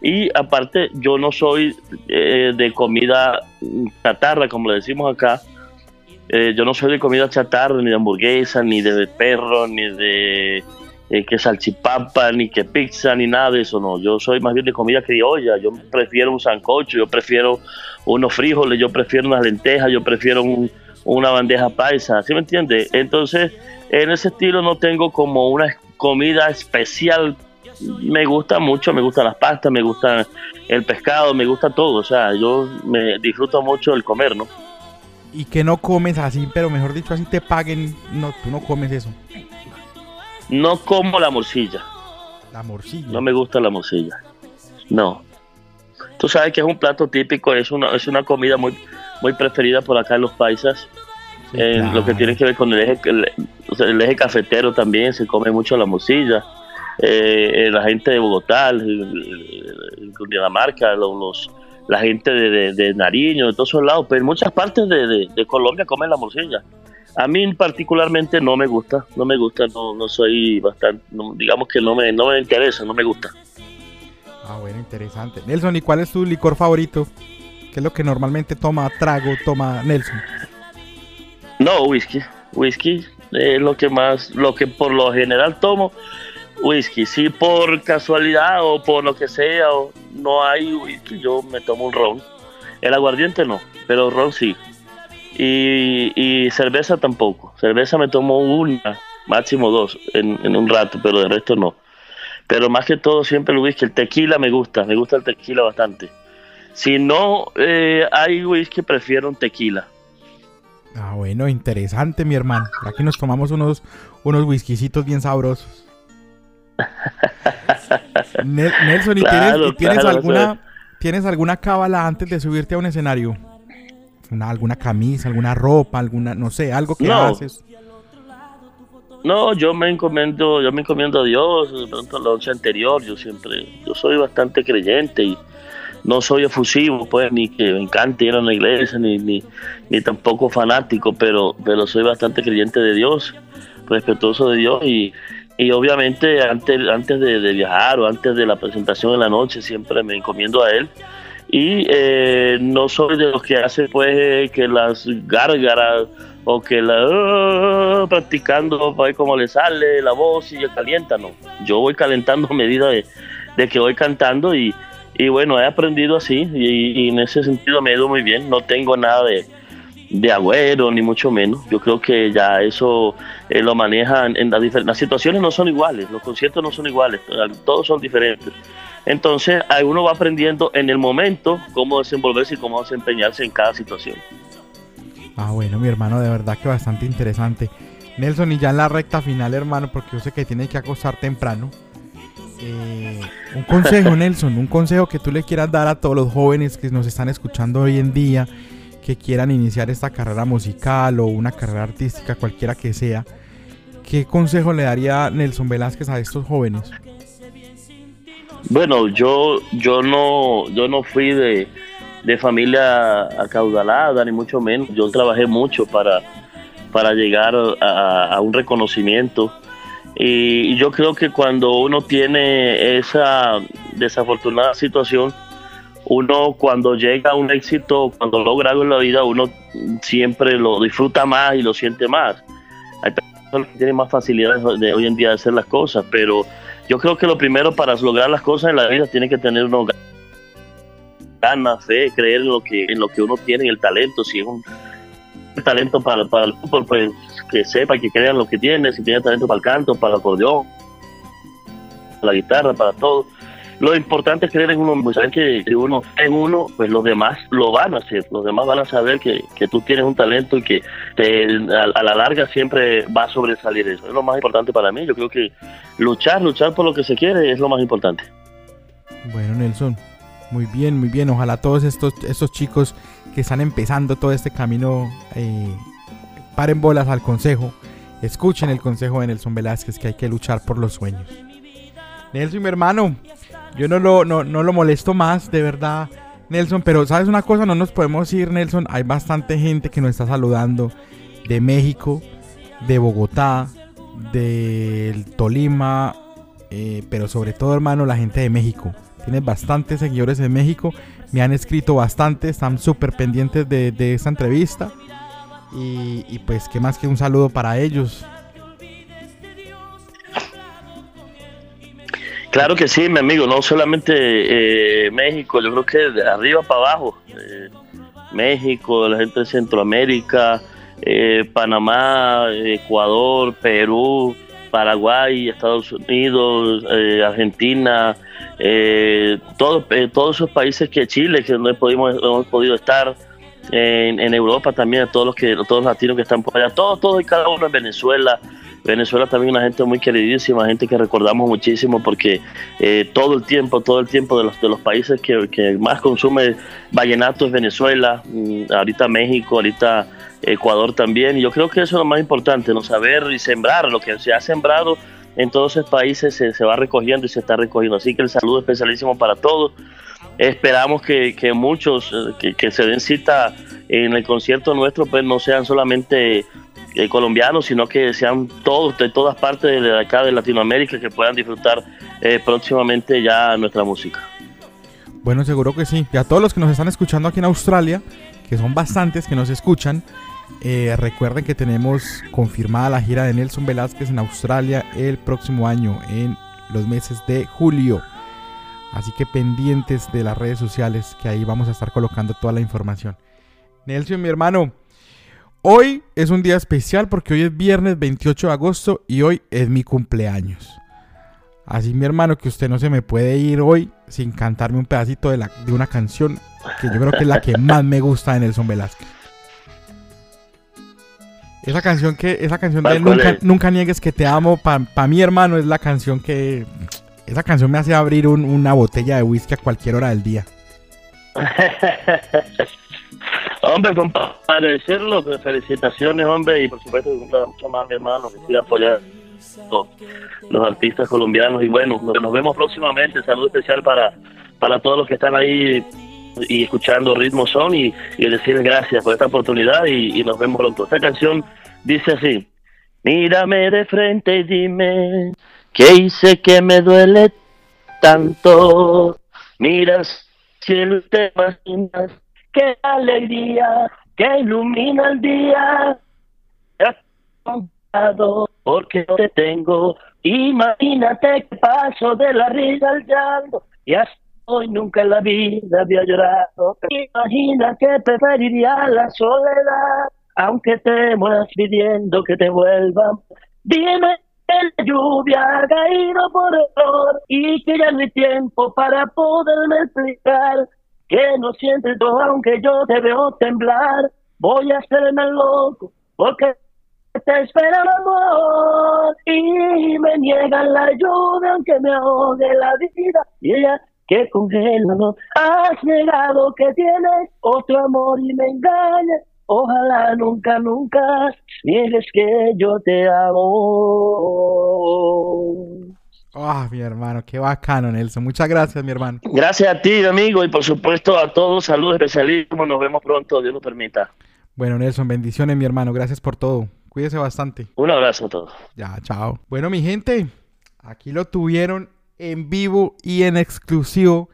Y aparte, yo no soy eh, de comida chatarra, como le decimos acá. Eh, yo no soy de comida chatarra, ni de hamburguesa, ni de perro, ni de eh, que salchipapa, ni que pizza, ni nada de eso, no. Yo soy más bien de comida criolla. Yo prefiero un sancocho, yo prefiero unos frijoles, yo prefiero unas lentejas, yo prefiero una bandeja paisa. ¿Sí me entiendes? Entonces en ese estilo no tengo como una comida especial. Me gusta mucho, me gustan las pastas, me gusta el pescado, me gusta todo. O sea, yo me disfruto mucho el comer, ¿no? Y que no comes así, pero mejor dicho, así te paguen, no, tú no comes eso. No como la morcilla. La morcilla. No me gusta la morcilla. No. Tú sabes que es un plato típico, es una, es una comida muy, muy preferida por acá en los paisas. En Lo que tiene que ver con el eje, el eje cafetero también se come mucho la morcilla. Eh, eh, la gente de Bogotá, Dinamarca, los, la gente de, Nariño, de todos esos lados, pero en muchas partes de, Colombia comen la morcilla. A mí particularmente no me gusta, no me gusta, no, no soy bastante, digamos que no me, no me interesa, no me gusta. Ah, bueno, interesante. Nelson, ¿y cuál es tu licor favorito? ¿Qué es lo que normalmente toma, trago, toma Nelson? No, whisky. Whisky, es lo que más, lo que por lo general tomo, whisky. Si por casualidad o por lo que sea o no hay whisky, yo me tomo un ron. El aguardiente no, pero ron sí. Y, cerveza tampoco. Cerveza me tomo una, máximo dos en, un rato, pero de resto no. Pero más que todo siempre el whisky. El tequila me gusta, me gusta el tequila bastante. Si no eh, hay whisky, prefiero un tequila. Ah, bueno, interesante, mi hermano. Aquí nos tomamos unos, unos whiskycitos bien sabrosos. Nelson, ¿y tienes, alguna, tienes alguna cábala antes de subirte a un escenario? Una, ¿Alguna camisa, alguna ropa, alguna, no sé, algo que haces? No, yo me encomiendo, yo me encomiendo a Dios, de pronto la noche anterior, yo siempre, yo soy bastante creyente y no soy efusivo, pues, ni que me encante ir a una iglesia, ni, ni, ni tampoco fanático, pero, pero soy bastante creyente de Dios, respetuoso de Dios y, y obviamente antes, antes de, viajar o antes de la presentación en la noche siempre me encomiendo a Él y eh, no soy de los que hace pues que las gárgaras o que la uh, practicando para ver cómo le sale la voz y calienta, no. Yo voy calentando a medida de, de que voy cantando y, y bueno, he aprendido así y, en ese sentido me ha ido muy bien. No tengo nada de, de agüero, ni mucho menos. Yo creo que ya eso eh, lo manejan en las, las situaciones no son iguales, los conciertos no son iguales, todos son diferentes. Entonces, uno va aprendiendo en el momento cómo desenvolverse y cómo desempeñarse en cada situación. Ah, bueno, mi hermano, de verdad que bastante interesante. Nelson, y ya en la recta final, hermano, porque yo sé que tiene que acostar temprano. Eh, un consejo, Nelson, un consejo que tú le quieras dar a todos los jóvenes que nos están escuchando hoy en día, que quieran iniciar esta carrera musical o una carrera artística, cualquiera que sea. ¿Qué consejo le daría Nelson Velázquez a estos jóvenes? Bueno, yo, yo no, yo no fui de, familia acaudalada, ni mucho menos. Yo trabajé mucho para, para llegar a un reconocimiento y, yo creo que cuando uno tiene esa desafortunada situación, uno cuando llega a un éxito, cuando logra algo en la vida, uno siempre lo disfruta más y lo siente más. Hay personas que tienen más facilidades de hoy en día de hacer las cosas, pero yo creo que lo primero para lograr las cosas en la vida tiene que tener uno ganas, fe, creer en lo que en lo que uno tiene, en el talento, si es un talento para, para el fútbol, pues que sepa, que crean lo que tiene, si tiene talento para el canto, para el acordeón, para la guitarra, para todo. Lo importante es creer en uno mismo, saber que si uno en uno, pues los demás lo van a hacer, los demás van a saber que, que tú tienes un talento y que a, la larga siempre va a sobresalir eso. Es lo más importante para mí, yo creo que luchar, luchar por lo que se quiere es lo más importante. Bueno, Nelson, muy bien, muy bien. Ojalá todos estos, estos chicos que están empezando todo este camino eh, paren bolas al consejo, escuchen el consejo de Nelson Velázquez que hay que luchar por los sueños. Nelson, mi hermano, yo no lo, no, lo molesto más, de verdad, Nelson, pero sabes una cosa, no nos podemos ir, Nelson, hay bastante gente que nos está saludando de México, de Bogotá, del Tolima, eh, pero sobre todo, hermano, la gente de México. Tienes bastantes seguidores en México, me han escrito bastante, están súper pendientes de, de esta entrevista. Y, pues, ¿qué más que un saludo para ellos? Claro que sí, mi amigo, no solamente eh, México, yo creo que de arriba para abajo, eh, México, la gente de Centroamérica, eh, Panamá, Ecuador, Perú, Paraguay, Estados Unidos, Argentina, todos, todos esos países que Chile, que no hemos podido estar, en, Europa también, a todos los que todos los latinos que están por allá, todos, todos y cada uno en Venezuela. Venezuela también una gente muy queridísima, gente que recordamos muchísimo porque eh, todo el tiempo, todo el tiempo de los, de los países que, que más consume vallenato es Venezuela, mm, ahorita México, ahorita Ecuador también. Y yo creo que eso es lo más importante, no saber y sembrar lo que se ha sembrado en todos esos países se, se va recogiendo y se está recogiendo. Así que el saludo especialísimo para todos esperamos que, muchos eh, que, se den cita en el concierto nuestro pues no sean solamente eh, colombianos sino que sean todos de todas partes de acá de Latinoamérica que puedan disfrutar eh, próximamente ya nuestra música. Bueno seguro que sí. Y a todos los que nos están escuchando aquí en Australia que son bastantes que nos escuchan recuerden que tenemos confirmada la gira de Nelson Velázquez en Australia el próximo año en los meses de julio Así que pendientes de las redes sociales, que ahí vamos a estar colocando toda la información. Nelson, mi hermano, hoy es un día especial porque hoy es viernes 28 de agosto y hoy es mi cumpleaños. Así, mi hermano, que usted no se me puede ir hoy sin cantarme un pedacito de, la, de una canción que yo creo que es la que más me gusta de Nelson Velázquez. Esa canción que, esa canción de nunca, nunca, niegues que te amo, para mi hermano, es la canción que esa canción me hace abrir una botella de whisky a cualquier hora del día. hombre, compadre, decirlo, felicitaciones, hombre, y por supuesto, mucho más mi hermano, que siga apoyar los, artistas colombianos. Y bueno, nos vemos próximamente. Saludo especial para, para todos los que están ahí y escuchando Ritmo Son y, y decirles gracias por esta oportunidad y, nos vemos pronto. Esta canción dice así: Mírame de frente dime ¿Qué hice que me duele tanto? Miras cielo te imaginas qué alegría que ilumina el día. Porque no te tengo. Imagínate que paso de la risa al llanto y hasta Hoy nunca en la vida había llorado. Imagina que preferiría la soledad, aunque te mueras pidiendo que te vuelvan. Dime la lluvia ha caído por error y que ya no hay tiempo para poderme explicar que no sientes todo aunque yo te veo temblar. Voy a hacerme loco porque te espera el amor y me niegan la lluvia aunque me ahogue la vida. Y ella que congela, has negado que tienes otro amor y me engañas. Ojalá nunca, nunca niegues que yo te amo. Ah, mi hermano, qué bacano, Nelson. Muchas gracias, mi hermano. Gracias a ti, amigo, y por supuesto a todos. Saludos especialistas. Nos vemos pronto, Dios nos permita. Bueno, Nelson, bendiciones, mi hermano. Gracias por todo. Cuídese bastante. Un abrazo a todos. Ya, chao. Bueno, mi gente, aquí lo tuvieron en vivo y en exclusivo.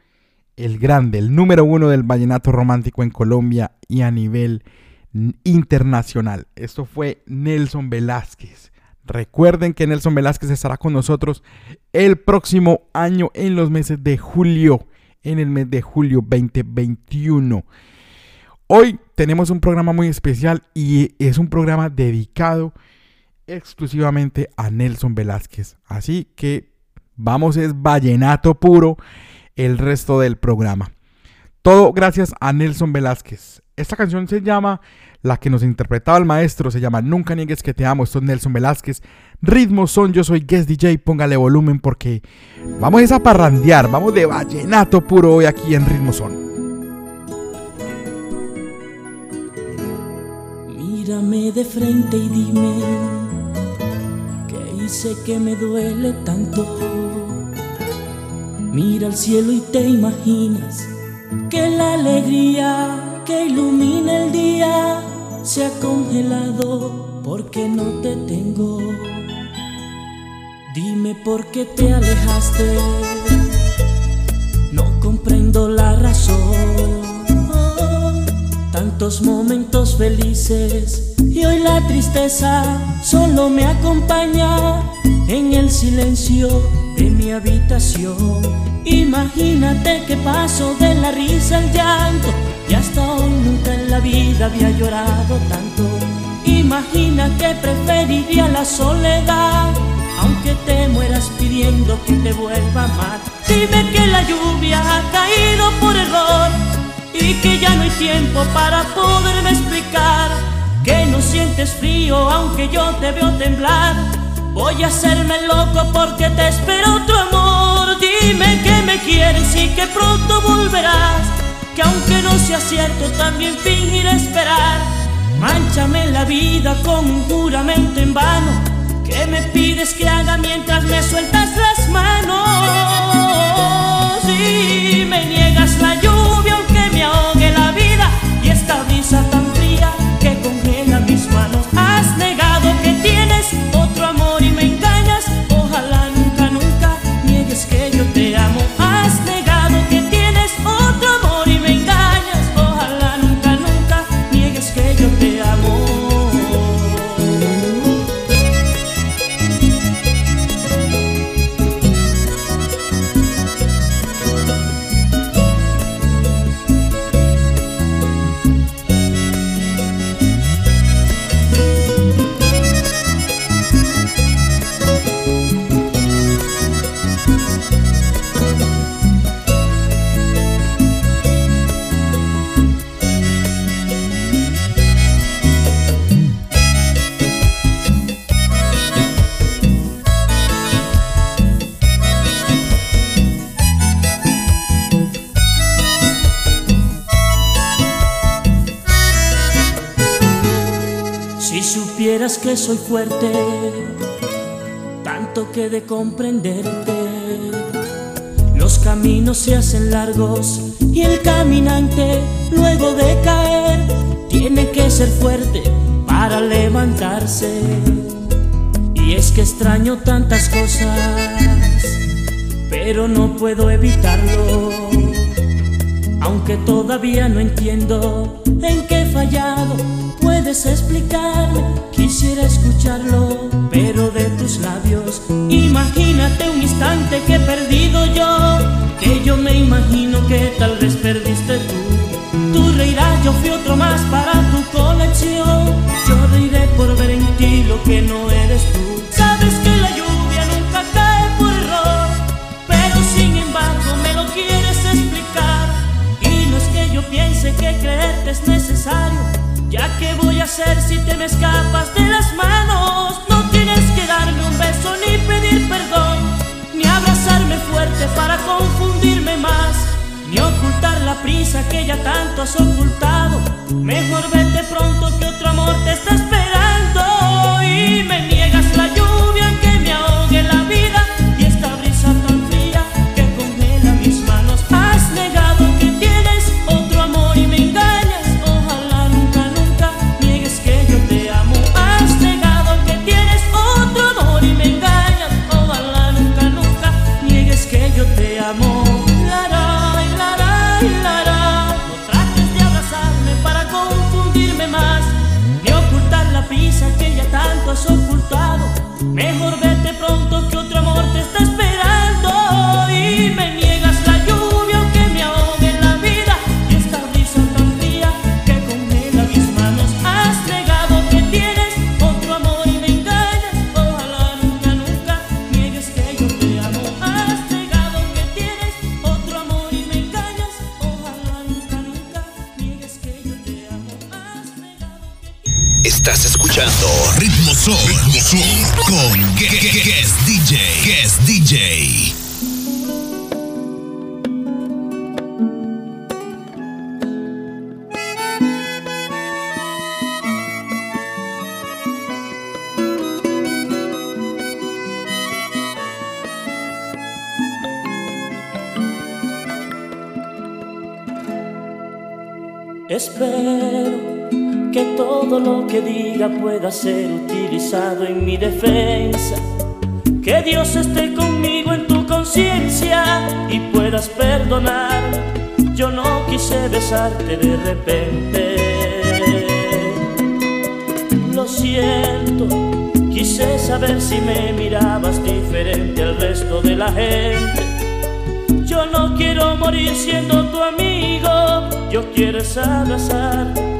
El grande, el número uno del vallenato romántico en Colombia y a nivel internacional. Esto fue Nelson Velázquez. Recuerden que Nelson Velázquez estará con nosotros el próximo año en los meses de julio, en el mes de julio 2021. Hoy tenemos un programa muy especial y es un programa dedicado exclusivamente a Nelson Velázquez. Así que vamos es vallenato puro el resto del programa. Todo gracias a Nelson Velázquez. Esta canción se llama, la que nos interpretaba el maestro, se llama Nunca niegues que te amo. Esto es Nelson Velázquez. Ritmos son, yo soy Guest DJ. Póngale volumen porque vamos a parrandear. Vamos de vallenato puro hoy aquí en Ritmos son. Mírame de frente y dime que hice que me duele tanto. Mira al cielo y te imaginas que la alegría que ilumina el día se ha congelado porque no te tengo. Dime por qué te alejaste, no comprendo la razón tantos momentos felices y hoy la tristeza solo me acompaña en el silencio de mi habitación. Imagínate que paso de la risa al llanto y hasta hoy nunca en la vida había llorado tanto. Imagina que preferiría la soledad, aunque te mueras pidiendo que te vuelva a amar. Dime que la lluvia ha caído por error y que ya no hay tiempo para poderme explicar que no sientes frío aunque yo te veo temblar. Voy a hacerme loco porque te espero otro amor. Dime que me quieres y que pronto volverás. Que aunque no sea cierto, también fingiré esperar. Manchame la vida con un juramento en vano. Que me pides que haga mientras me sueltas las manos? Y me niegas la lluvia brisa tan fría que congela soy fuerte, tanto que de comprenderte, los caminos se hacen largos y el caminante, luego de caer, tiene que ser fuerte para levantarse. Y es que extraño tantas cosas, pero no puedo evitarlo. Aunque todavía no entiendo en qué he fallado, puedes explicarme, quisiera escucharlo, pero de tus labios. Imagínate un instante que he perdido yo, que yo me imagino vez perdiste tú. Tú reirás, yo fui otro más para tu colección. Yo reiré por ver en ti lo que no eres tú. Que voy a hacer si te me escapas de las manos. No tienes que darme un beso ni pedir perdón, ni abrazarme fuerte para confundirme más, ni ocultar la prisa que ya tanto has ocultado. Mejor vete pronto que otro amor te está esperando Son, Ritmo Son con Gue- Gue- Guest DJ, Guest DJ. Espero que todo lo que diga pueda ser utilizado en mi defensa. Que Dios esté conmigo en tu conciencia y puedas perdonar. Yo no quise besarte de repente. Lo siento, quise saber si me mirabas diferente al resto de la gente. Yo no quiero morir siendo tu amigo, yo quiero abrazar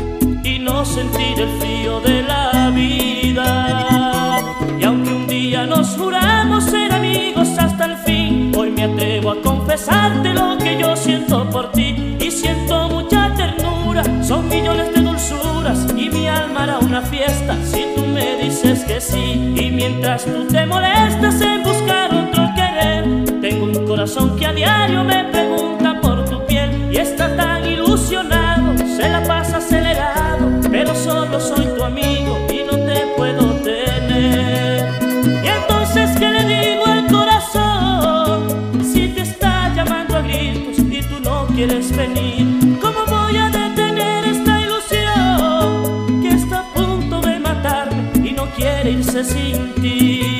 no sentir el frío de la vida. Y aunque un día nos juramos ser amigos hasta el fin, hoy me atrevo a confesarte lo que yo siento por ti y siento mucha ternura. Son millones de dulzuras y mi alma hará una fiesta si tú me dices que sí. Y mientras tú te molestas en buscar otro querer, tengo un corazón que a diario me pregunta por tu piel y está tan quieres venir? ¿Cómo voy a detener esta ilusión que está a punto de matarme y no quiere irse sin ti?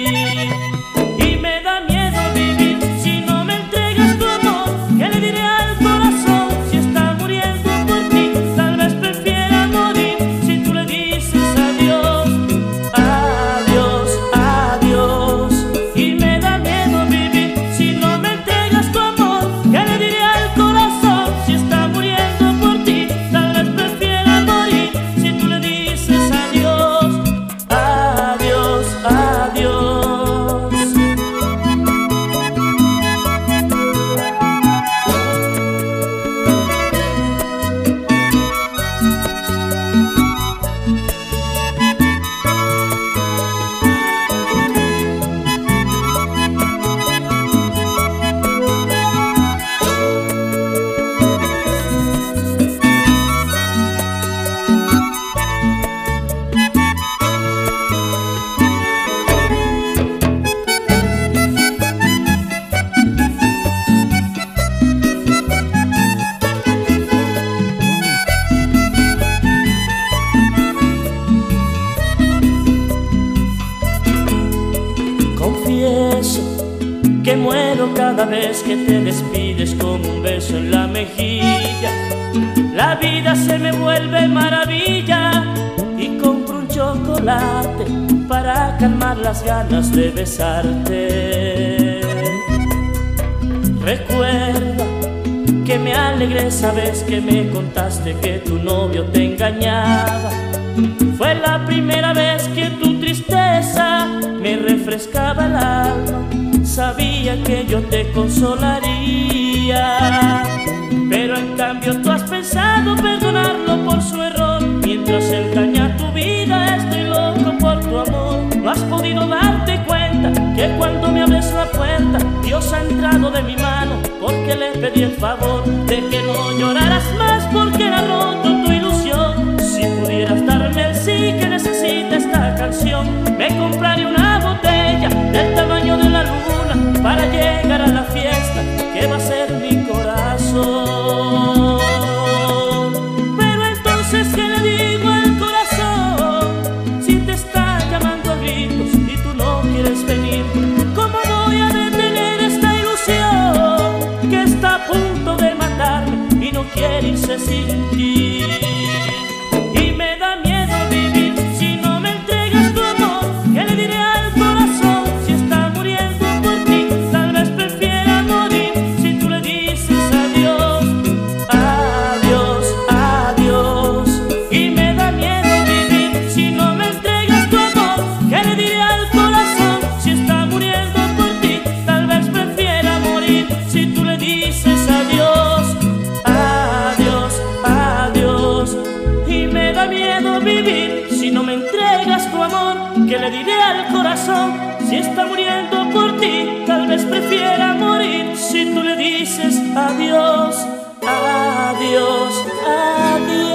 prefiera morir si tú le dices adiós, adiós, adiós.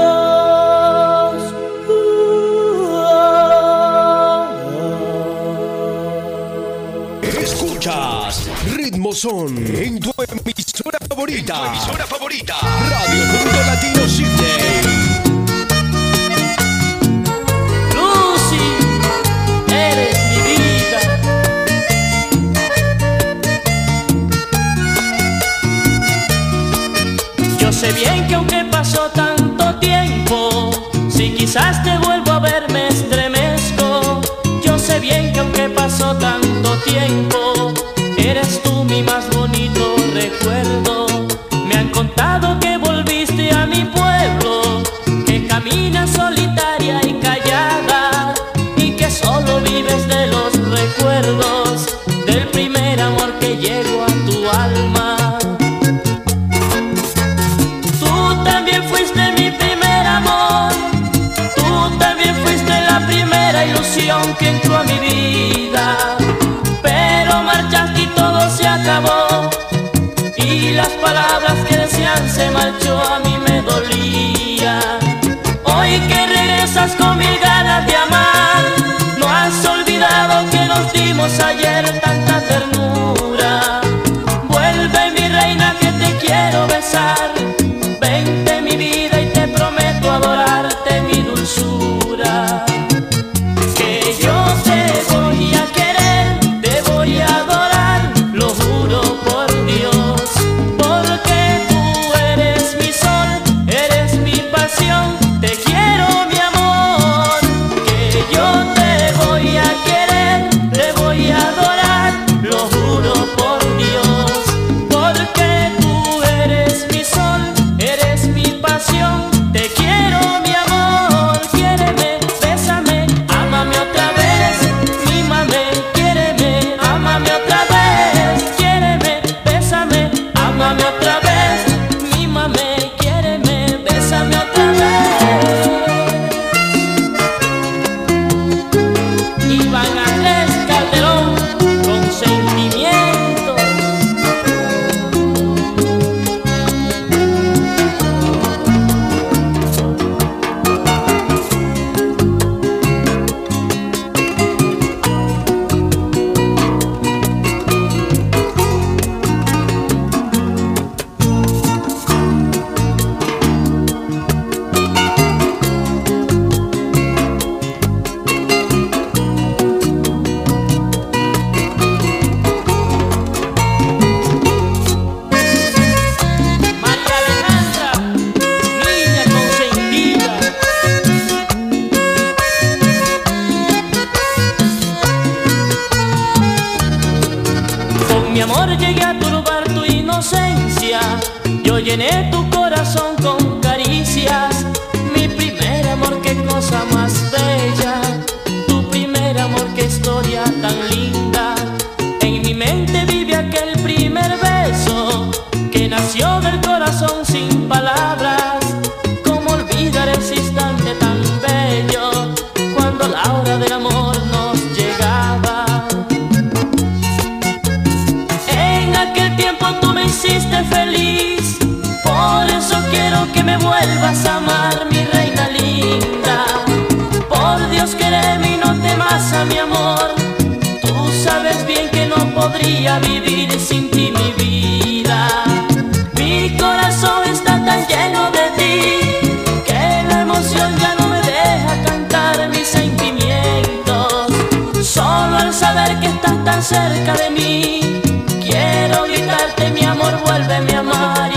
Escuchas Ritmo Son en tu emisora favorita. En tu favorita. Radio Mundo Latino Sydney. sé bien que aunque pasó tanto tiempo, si quizás te vuelvo a ver me estremezco. Yo sé bien que aunque pasó tanto tiempo, eres tú mi más. se marchó. Más bella, tu primer amor, qué historia tan linda. En mi mente vive aquel primer beso que nació del corazón sin palabras. ¿Cómo olvidar ese instante tan bello cuando la hora del amor nos llegaba? En aquel tiempo tú me hiciste feliz, por eso quiero que me vuelvas a mi amor. Tú sabes bien que no podría vivir sin ti mi vida. Mi corazón está tan lleno de ti que la emoción ya no me deja cantar mis sentimientos. Solo al saber que estás tan cerca de mí, quiero gritarte mi amor, vuélveme a amar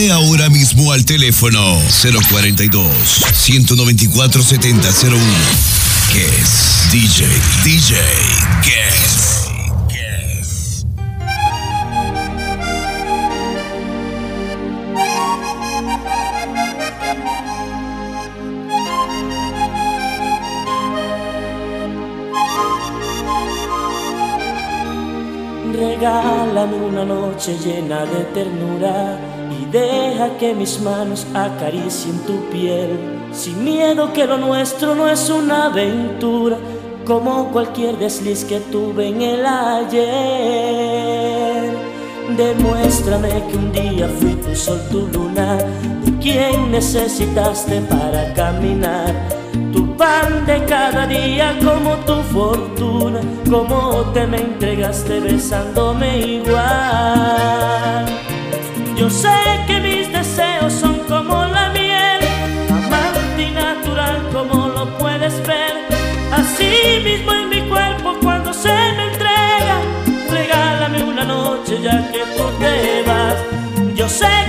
comunícate ahora mismo al teléfono 042 194 7001. Guess DJ, DJ, Guess. Regálame una noche llena de ternura deja que mis manos acaricien tu piel. Sin miedo que lo nuestro no es una aventura, como cualquier desliz que tuve en el ayer. Demuéstrame que un día fui tu sol, tu luna, quien necesitaste para caminar. Tu pan de cada día como tu fortuna, como te me entregaste besándome igual. Yo sé que mis deseos son como la miel, amante y natural como lo puedes ver. Así mismo en mi cuerpo cuando se me entrega, regálame una noche ya que tú te vas. Yo sé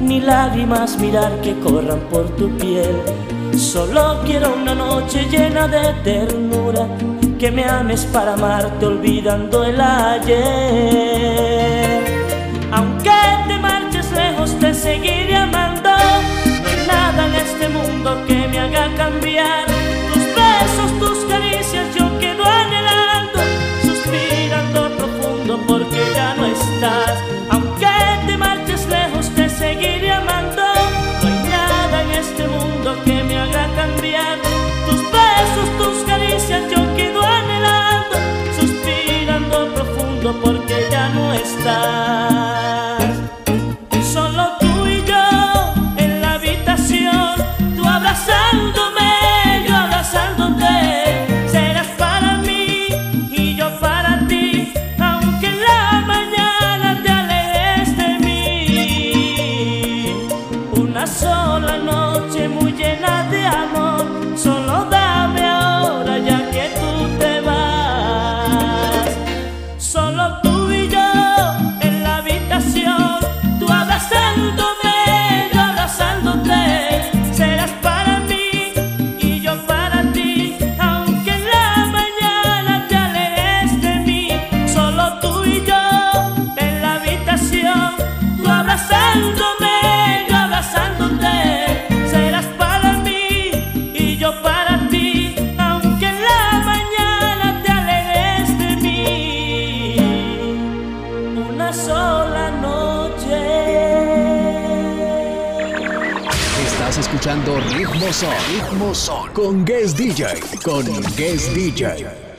ni lágrimas mirar que corran por tu piel. Solo quiero una noche llena de ternura, que me ames para amarte olvidando el ayer. Aunque te marches lejos, te seguiré amando. No hay nada en este mundo que me haga cambiar. ritmo son, ritmo son, con Guest DJ, con Guest DJ.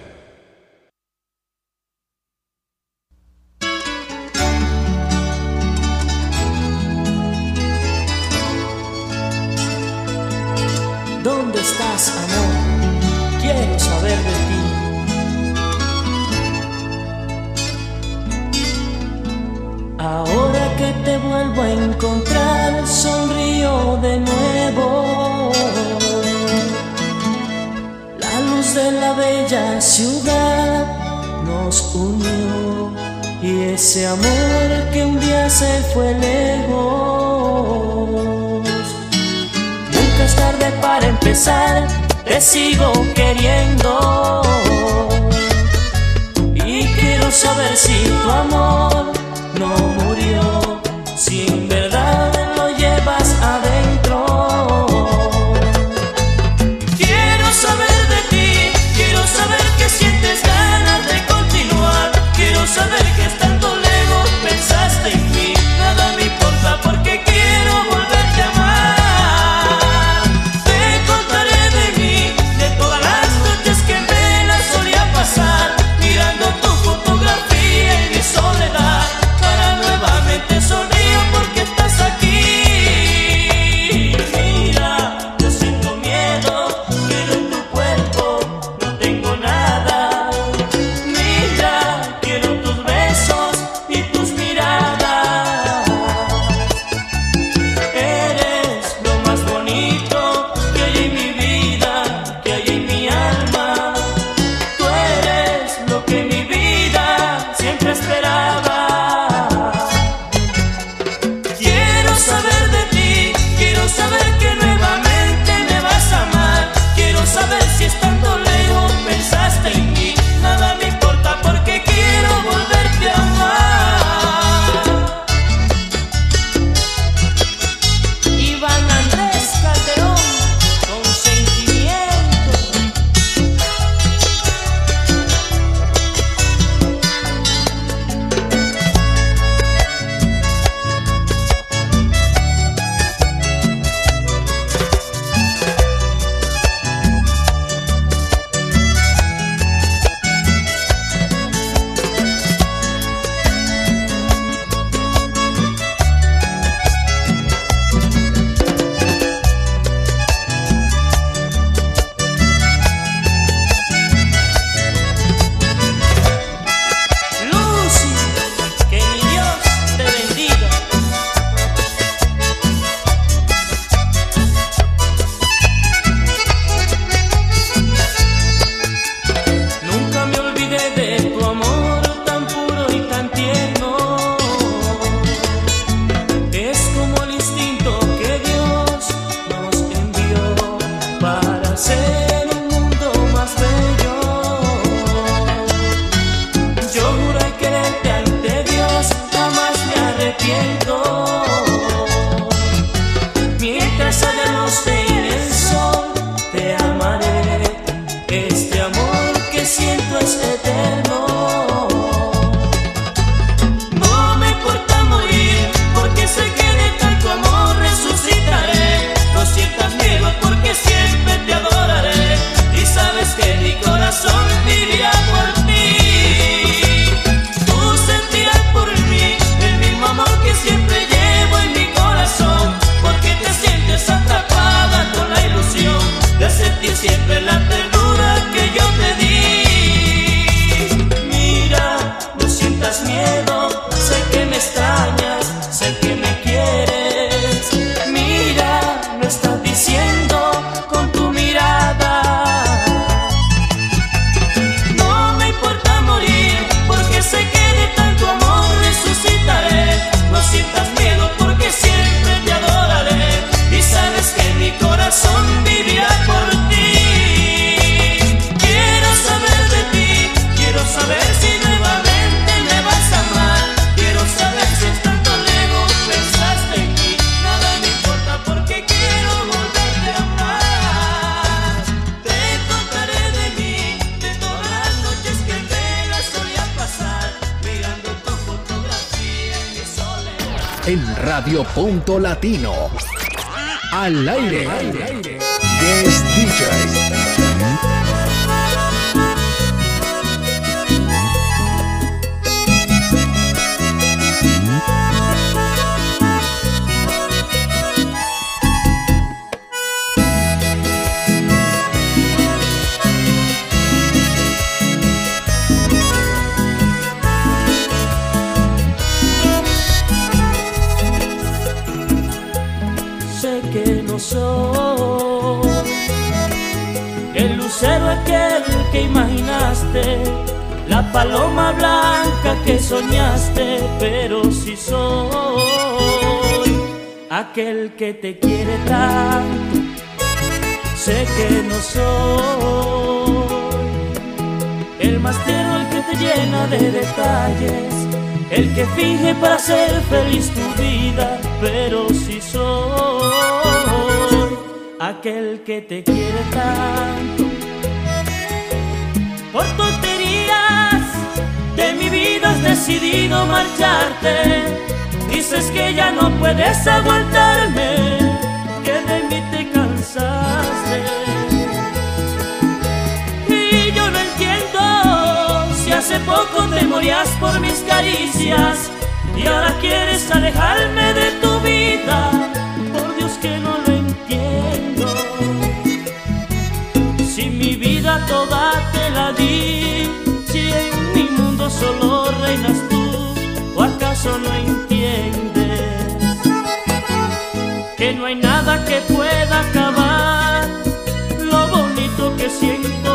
empezar, te sigo queriendo. Y quiero saber si tu amor no murió sin verdad. Radio Punto Latino. Al aire. Guest DJ. Aquel que imaginaste, la paloma blanca que soñaste, pero si soy aquel que te quiere tanto, sé que no soy el más tierno, el que te llena de detalles, el que finge para ser feliz tu vida, pero si soy aquel que te quiere tanto. Por tonterías de mi vida has decidido marcharte. Dices que ya no puedes aguantarme, que de mí te cansaste. Y yo no entiendo si hace poco te morías por mis caricias y ahora quieres alejarme de tu vida. Por Dios que no lo entiendo. Si mi vida toda si en mi mundo solo reinas tú, o acaso no entiendes que no hay nada que pueda acabar lo bonito que siento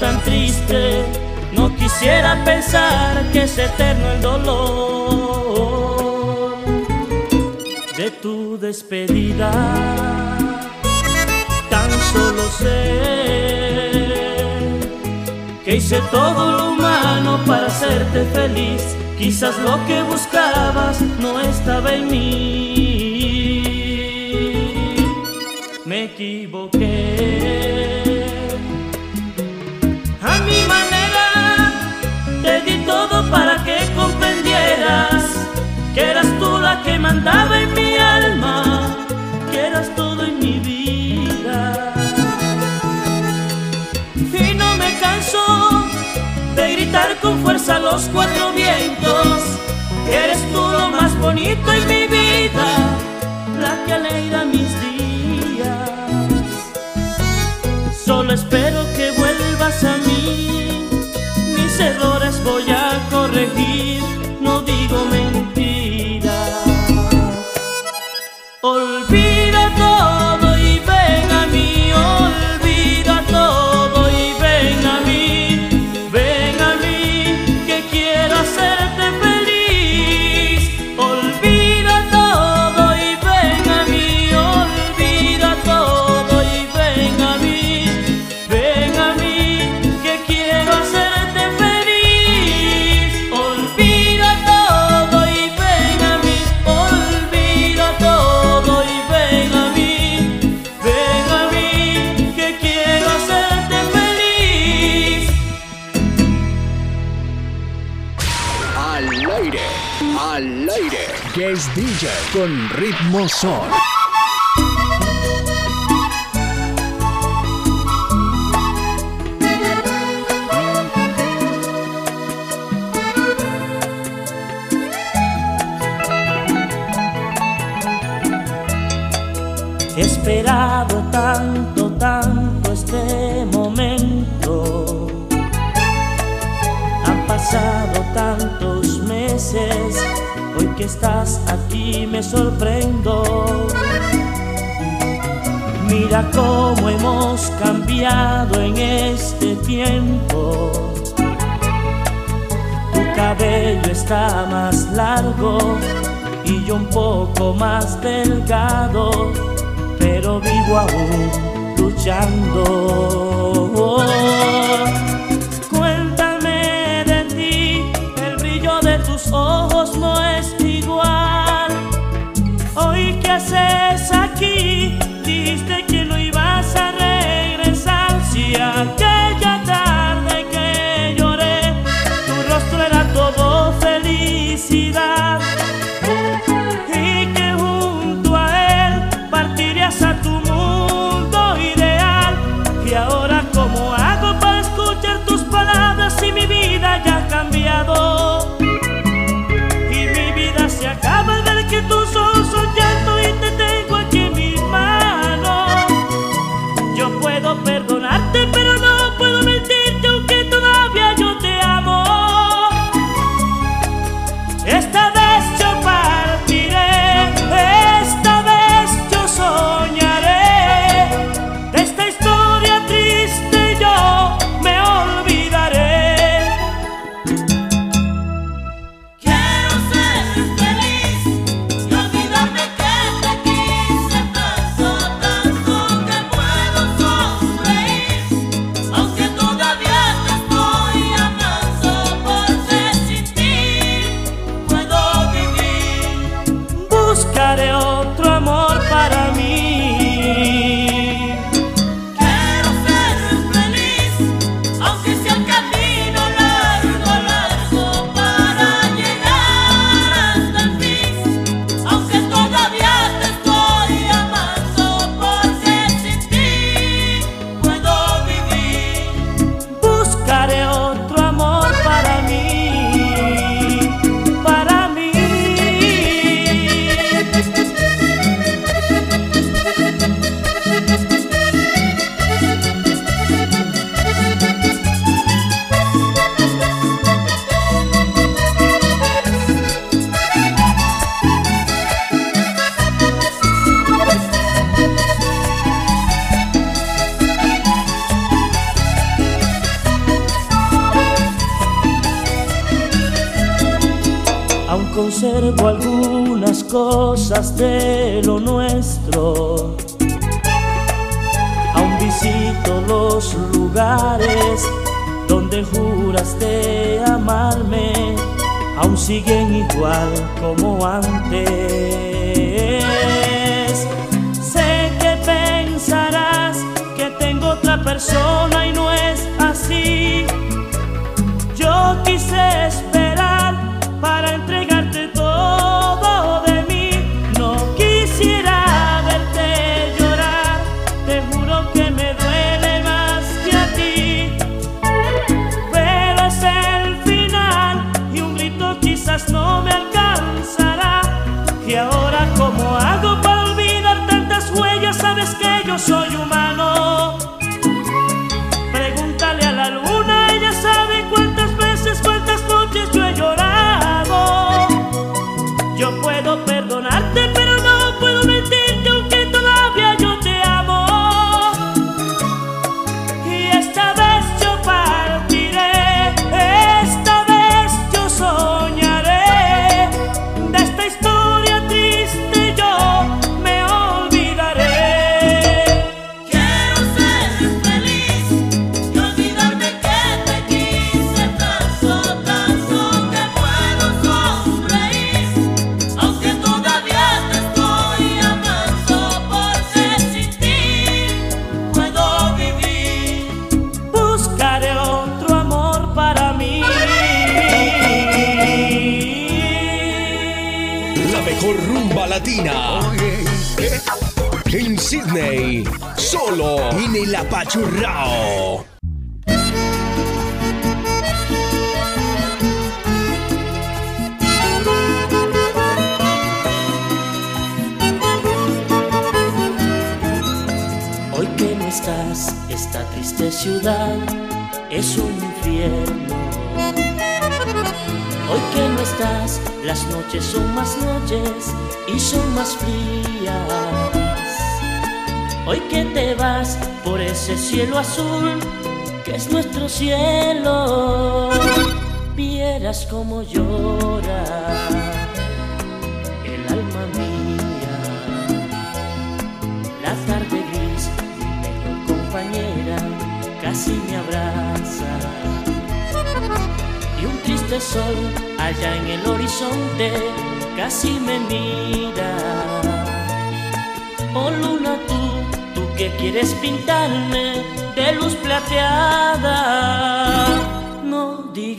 tan triste. No quisiera pensar que es eterno el dolor de tu despedida. Tan solo sé que hice todo lo humano para hacerte feliz. Quizás lo que buscabas no estaba en mí. Me equivoqué. Los cuatro vientos, Nuevo He esperado tanto, tanto este momento. Han pasado tantos meses, hoy que estás me sorprendo. Mira cómo hemos cambiado en este tiempo. Tu cabello está más largo y yo un poco más delgado, pero vivo aún luchando. siguen igual como como llora el alma mía. La tarde gris, mi mejor compañera, casi me abraza. Y un triste sol allá en el horizonte casi me mira. Oh luna tú, tú que quieres pintarme de luz plateada,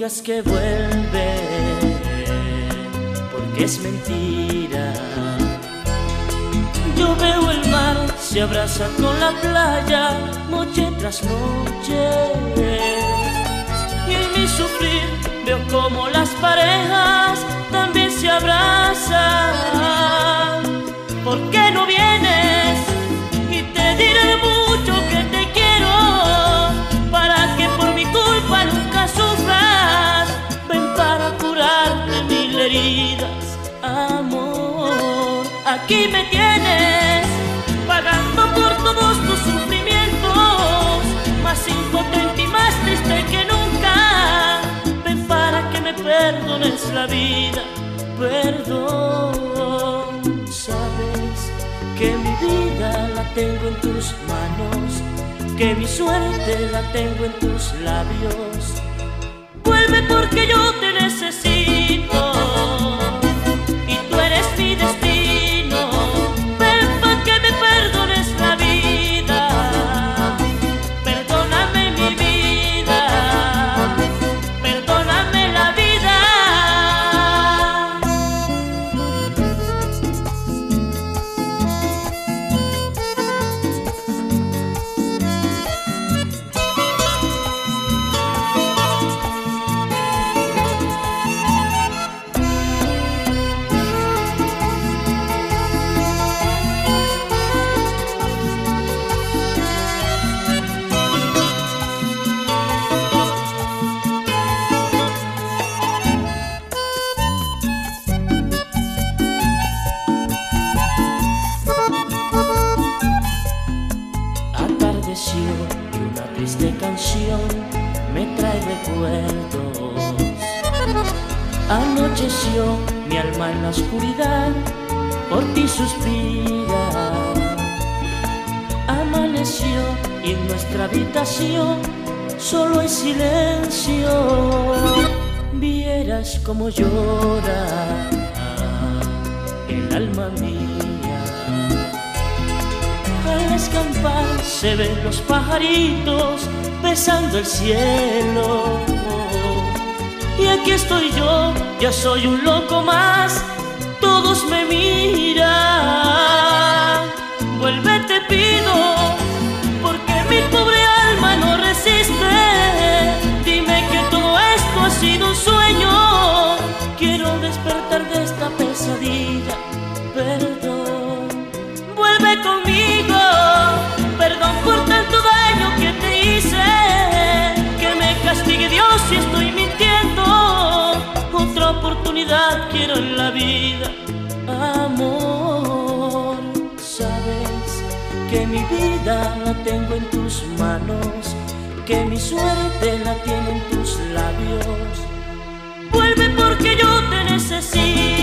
que vuelve, porque es mentira. Yo veo el mar, se abraza con la playa, noche tras noche. Y en mi sufrir veo como las parejas vida, perdón. Sabes que mi vida la tengo en tus manos, que mi suerte la tengo en tus labios. Vuelve porque yo te necesito como llora el alma mía. Al escampar se ven los pajaritos besando el cielo. Y aquí estoy yo, ya soy un loco más, todos me miran. La tengo en tus manos, que mi suerte la tiene en tus labios. Vuelve porque yo te necesito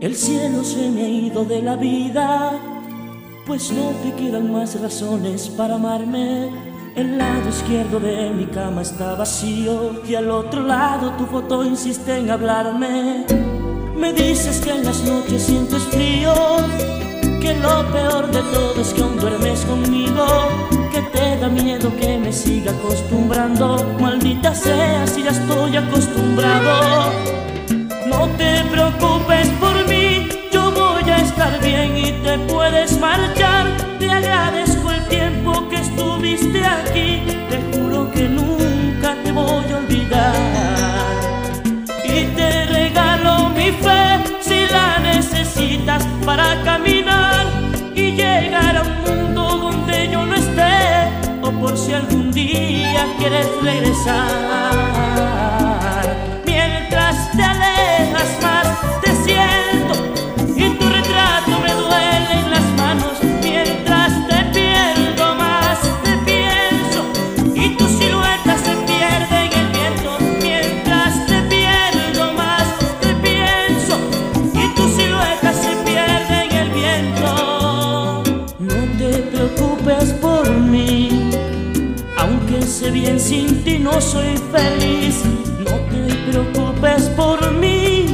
El cielo se me ha ido de la vida pues no te quedan más razones para amarme. El lado izquierdo de mi cama está vacío y al otro lado tu foto insiste en hablarme. Me dices que en las noches sientes frío, que lo peor de todo es que aún duermes conmigo, que te da miedo que me siga acostumbrando. Maldita sea si ya estoy acostumbrado. No te preocupes por mí, yo voy a estar bien y te puedes marchar. Te agradezco el tiempo que estuviste aquí, te juro que nunca te voy a olvidar. Y te fe si la necesitas para caminar y llegar a un mundo donde yo no esté, o por si algún día quieres regresar. Sin ti no soy feliz. No te preocupes por mí,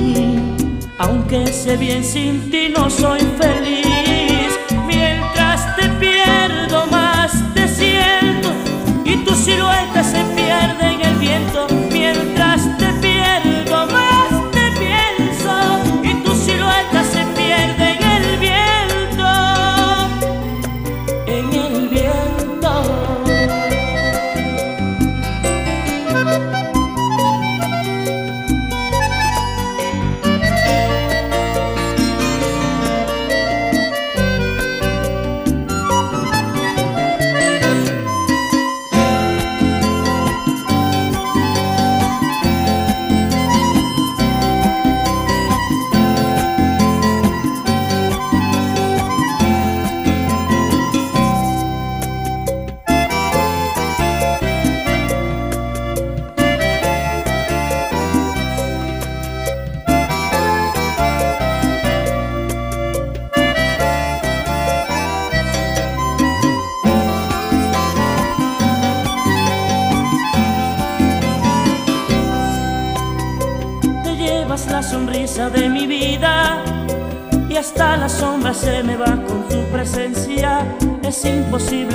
aunque sé bien sin ti no soy feliz.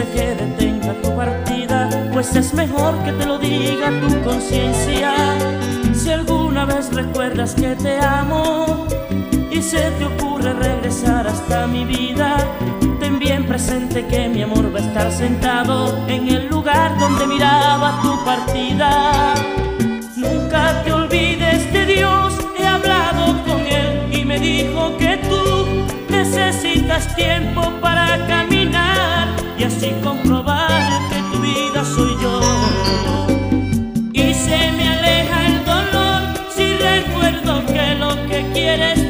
Que detenga tu partida, pues es mejor que te lo diga tu conciencia. Si alguna vez recuerdas que te amo y se te ocurre regresar hasta mi vida, ten bien presente que mi amor va a estar sentado en el lugar donde miraba tu partida. Nunca te olvides de Dios, he hablado con Él y me dijo que tú necesitas tiempo para caminar así comprobar que tu vida soy yo. Y se me aleja el dolor si recuerdo que lo que quieres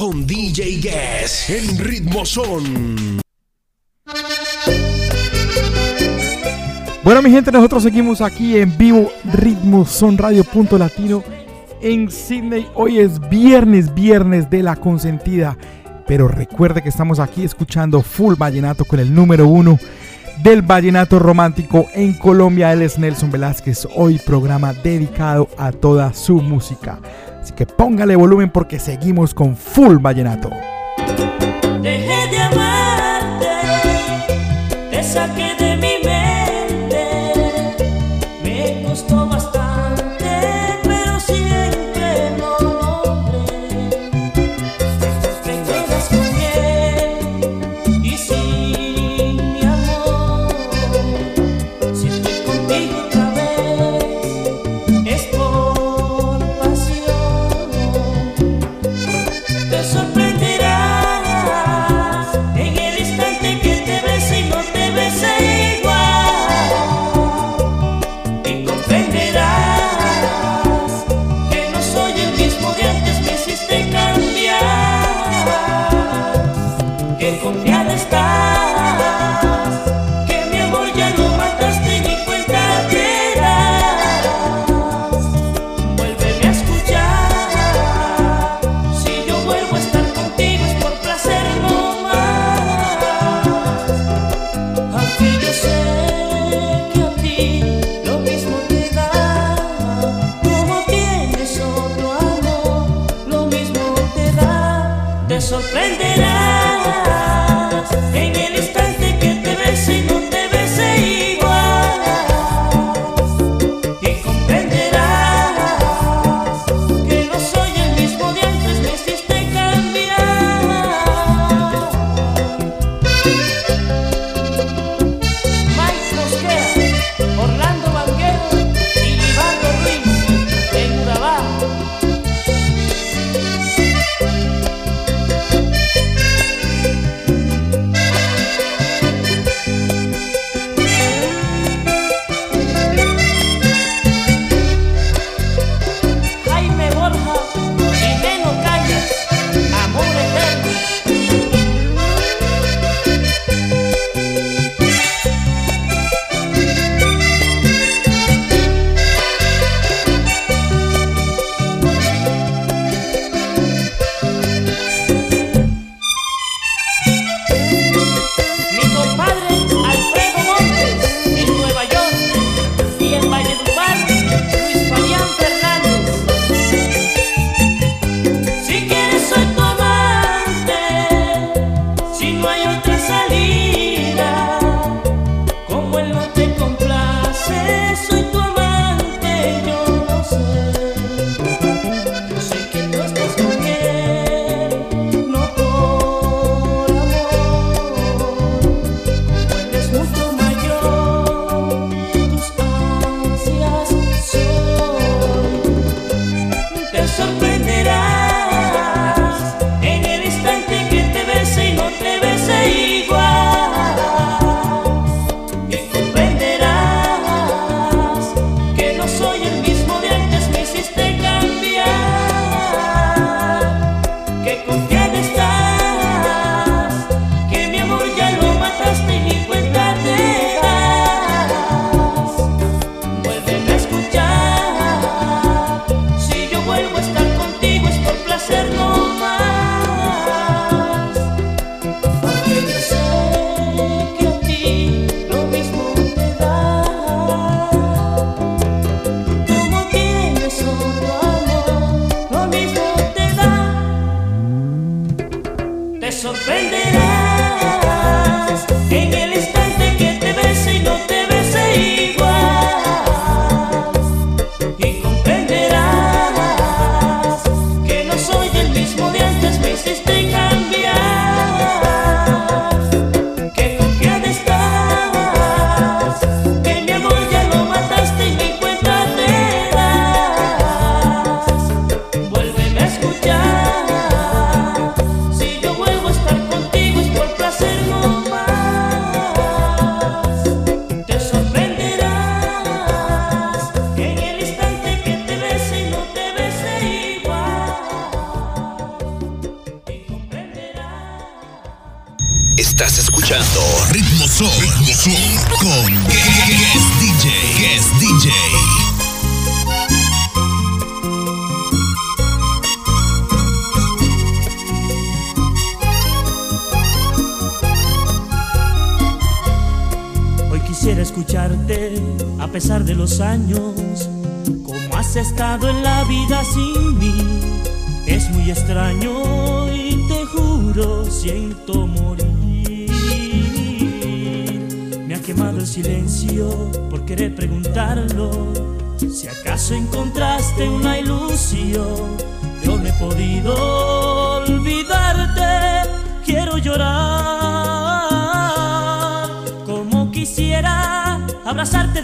con DJ Guess en Ritmo Son. Bueno, mi gente, nosotros seguimos aquí en vivo, Ritmo Son Radio Punto Latino en Sydney. Hoy es viernes, viernes de la consentida. Pero recuerde que estamos aquí escuchando Full Vallenato con el número uno, del vallenato romántico en Colombia. Él es Nelson Velázquez, hoy programa dedicado a toda su música. Así que póngale volumen porque seguimos con full vallenato.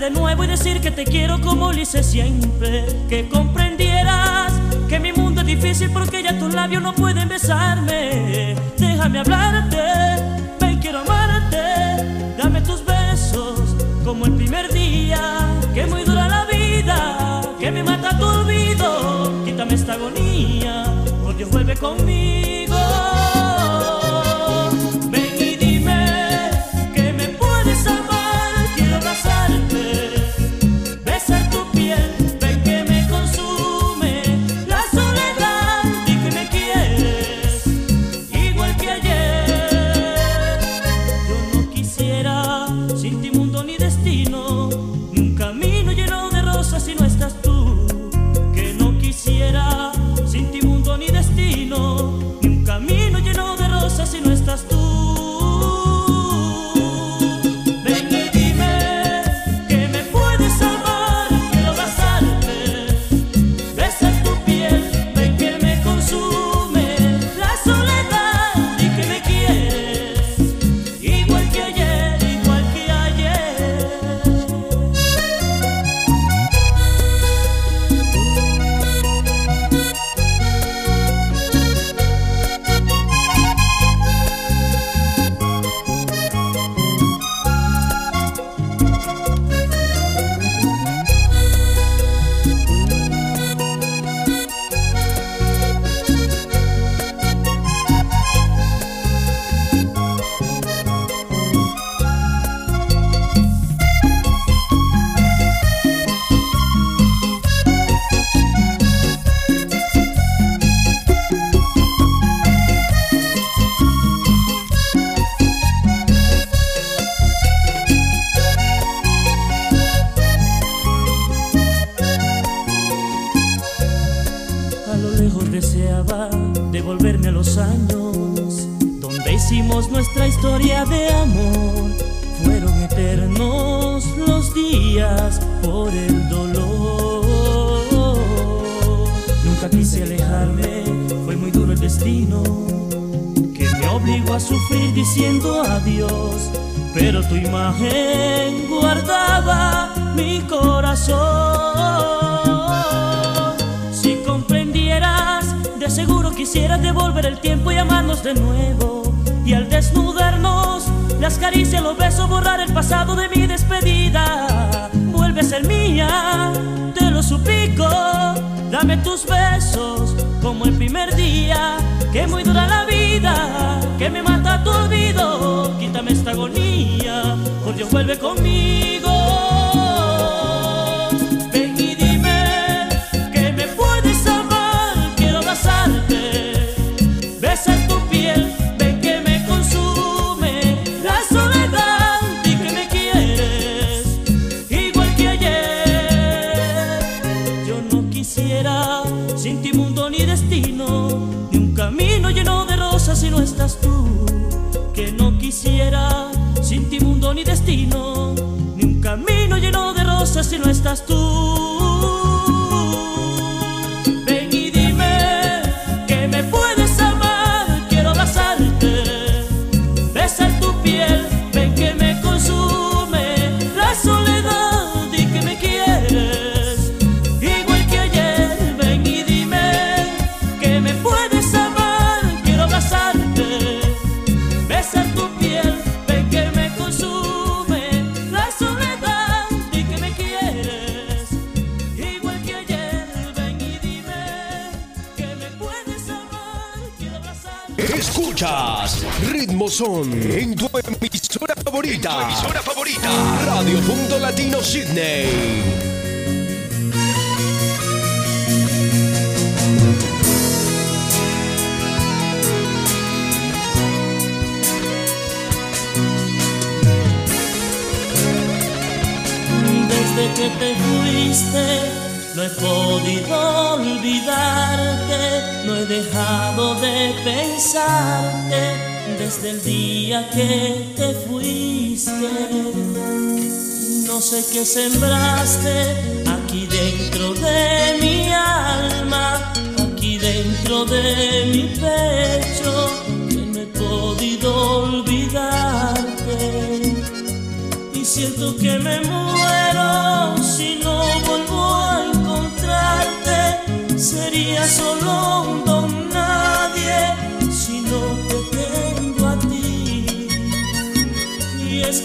de nuevo y decir que te quiero como lo hice siempre. Que comprendieras que mi mundo es difícil porque ya tus labios no pueden besarme. Déjame hablarte.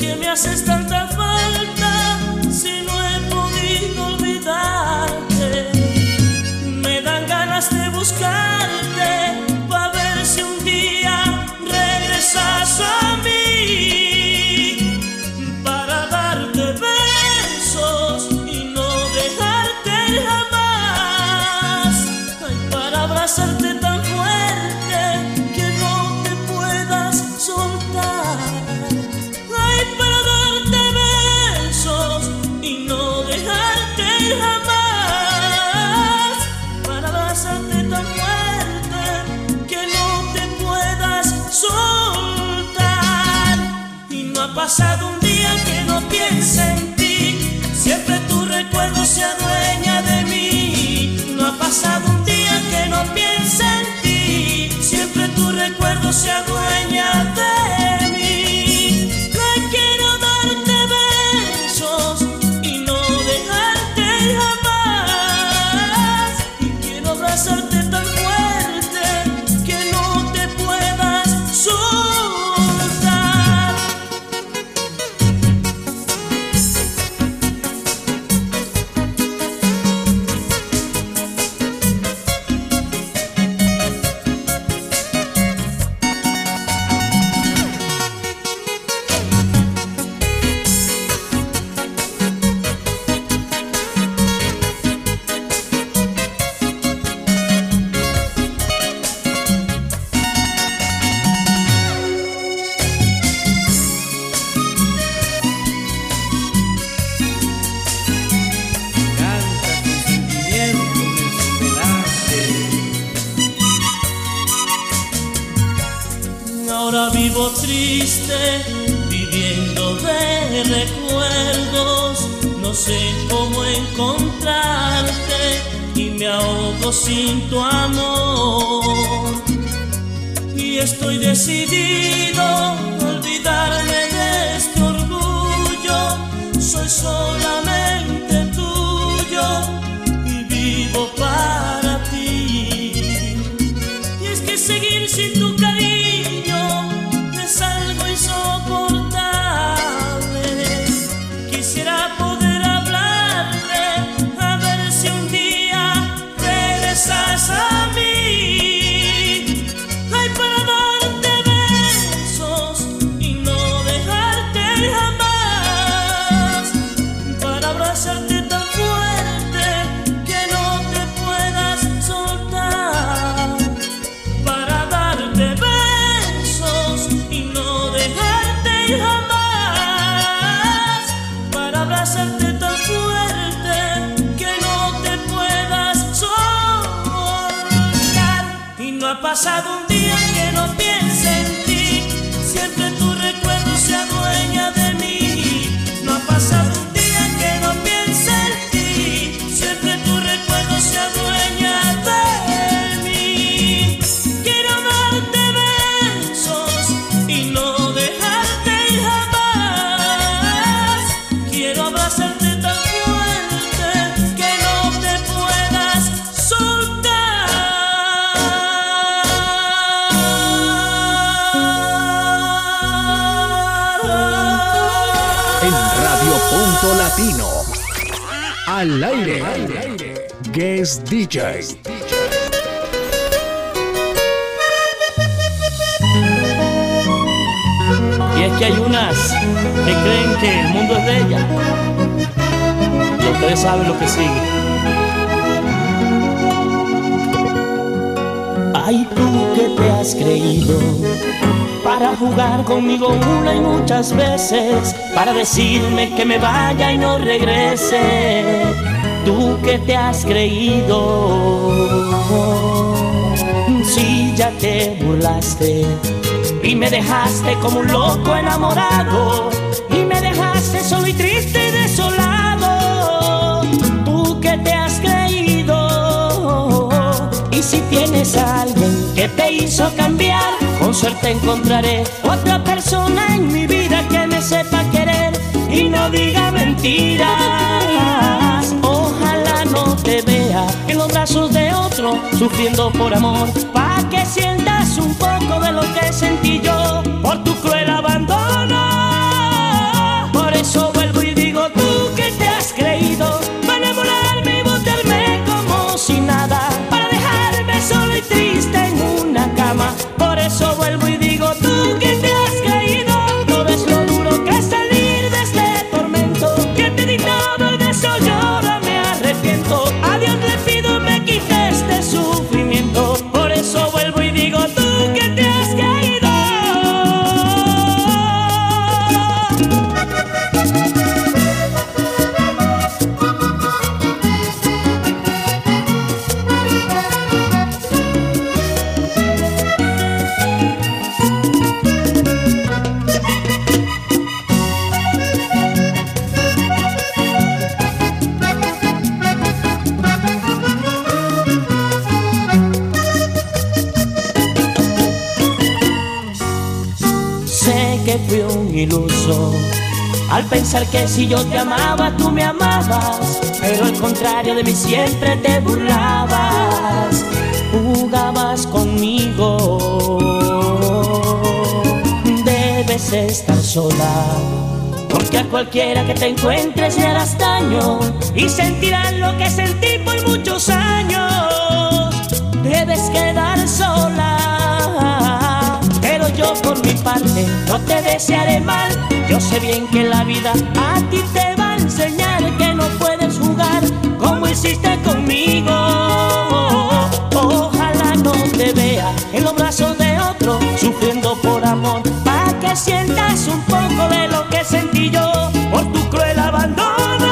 que me haces tanta falta si no he podido olvidarte. Me dan ganas de buscar. se adueña de Latino. Al aire. Guest DJ. Y es que hay unas que creen que el mundo es de ellas. Y ustedes saben lo que sigue. Ay, tú que te has creído para jugar conmigo una y muchas veces para decirme que me vaya y no regrese. Tú que te has creído, si ya te burlaste y me dejaste como un loco enamorado y me dejaste solo y triste y desolado. Tú que te has creído y si tienes alguien que te hizo cambiar, con suerte encontraré otra persona en mi vida que me sepa y no diga mentiras. Ojalá no te vea en los brazos de otro sufriendo por amor, pa' que sientas un poco de lo que sentí yo por tu cruel pensar que si yo te amaba, tú me amabas. Pero al contrario de mí siempre te burlabas, jugabas conmigo. Debes estar sola. Porque a cualquiera que te encuentres le harás daño y sentirás lo que sentí por muchos años. Debes quedar sola, yo por mi parte no te desearé mal. Yo sé bien que la vida a ti te va a enseñar que no puedes jugar como hiciste conmigo. Ojalá no te vea en los brazos de otro sufriendo por amor, para que sientas un poco de lo que sentí yo por tu cruel abandono.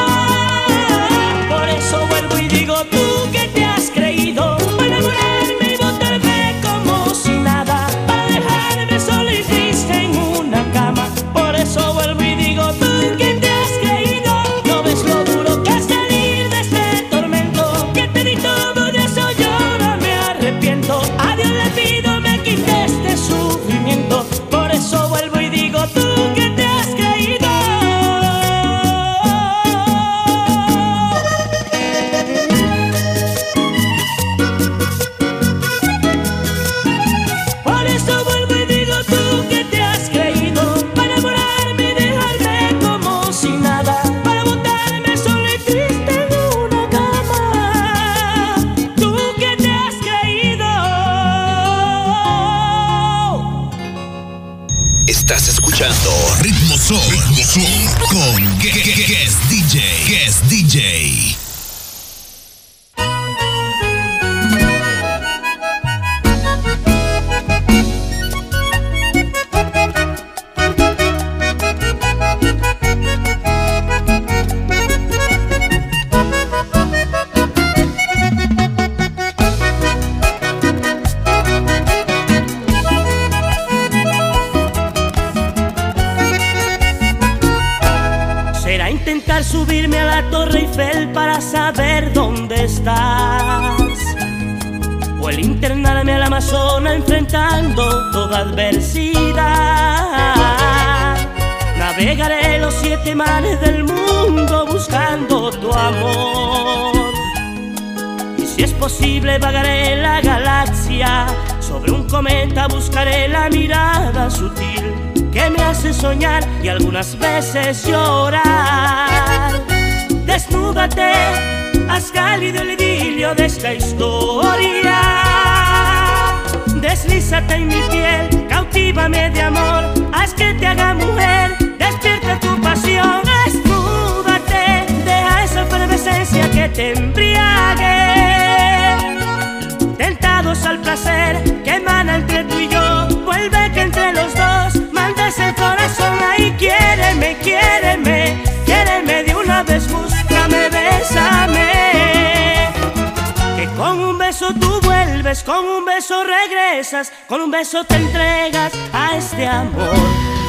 Con un beso regresas, con un beso te entregas a este amor,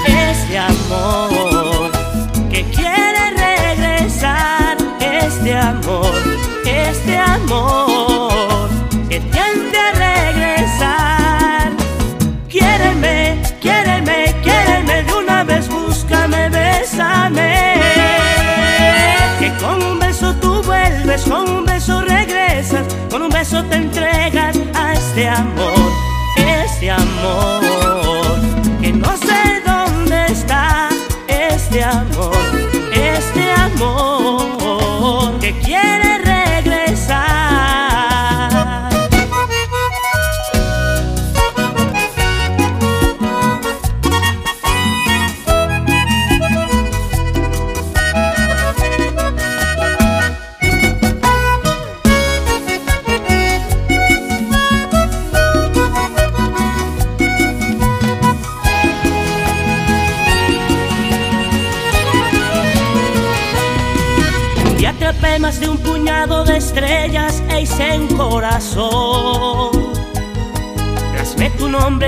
este amor que quiere regresar, este amor, este amor que tiende a regresar. Quiéreme, quiéreme, quiéreme de una vez, búscame, bésame. Que con un beso tú vuelves, con un beso regresas, con un beso te amor,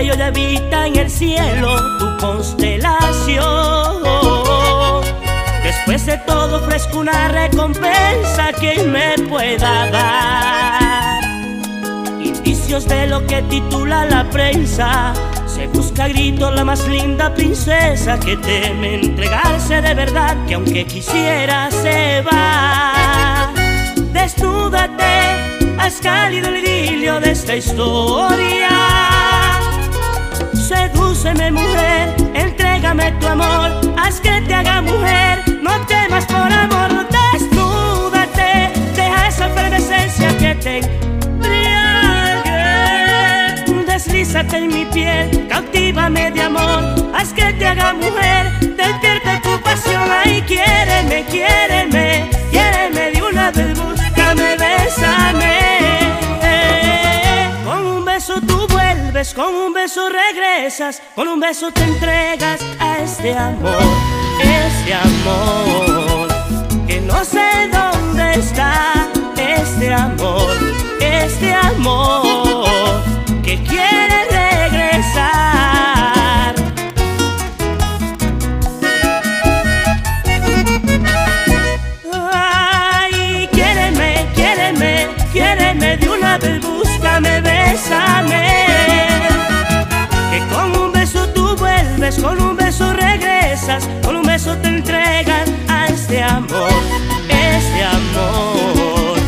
y hoy habita en el cielo tu constelación. Después de todo ofrezco una recompensa que me pueda dar. Indicios de lo que titula la prensa. Se busca a gritos la más linda princesa que teme entregarse de verdad, que aunque quisiera se va. Desnúdate, haz cálido el idilio de esta historia. Sedúceme mujer, entrégame tu amor, haz que te haga mujer, no temas por amor, desnúdate, deja esa efervescencia que te embriague. Deslízate en mi piel, cautivame de amor, haz que te haga mujer, despierte tu pasión, ay, quiéreme, quiéreme, quiéreme de una vez, búscame, bésame. Con un beso tú con un beso regresas, con un beso te entregas a este amor, este amor que no sé dónde está, este amor, este amor que quiere vez, búscame, bésame. Que con un beso tú vuelves, con un beso regresas, con un beso te entregas a este amor, este amor.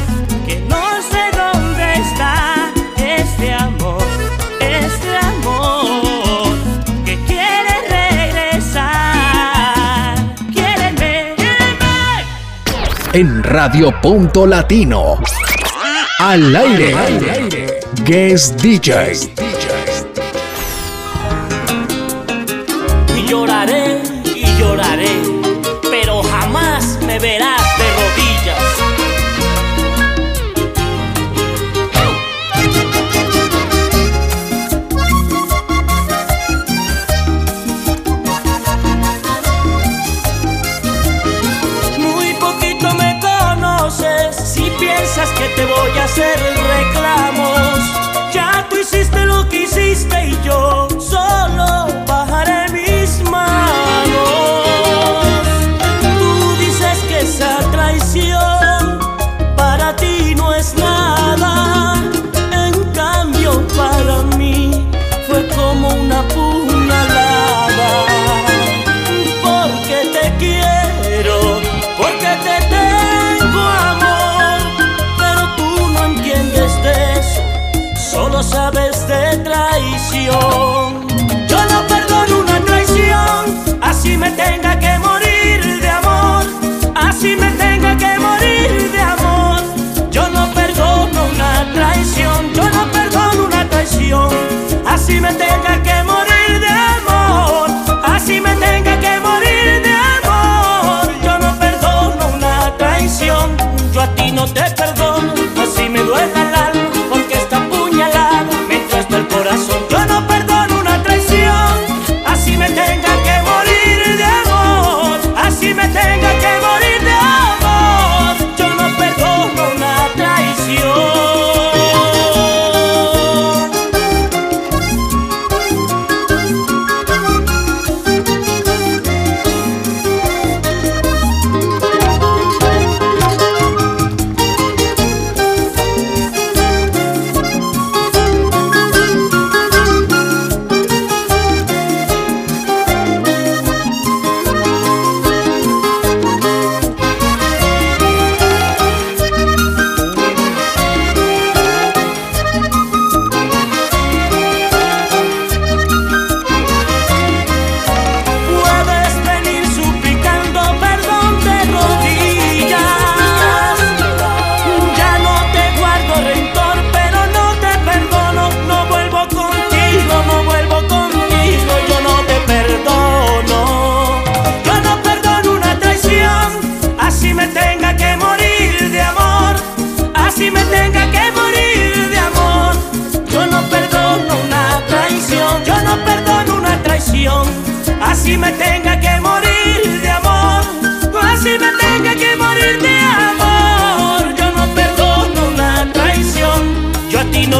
Que no sé dónde está este amor, este amor. Que quiere regresar, quiéreme. En Radio Punto Latino. Al aire. Guest DJ. Yo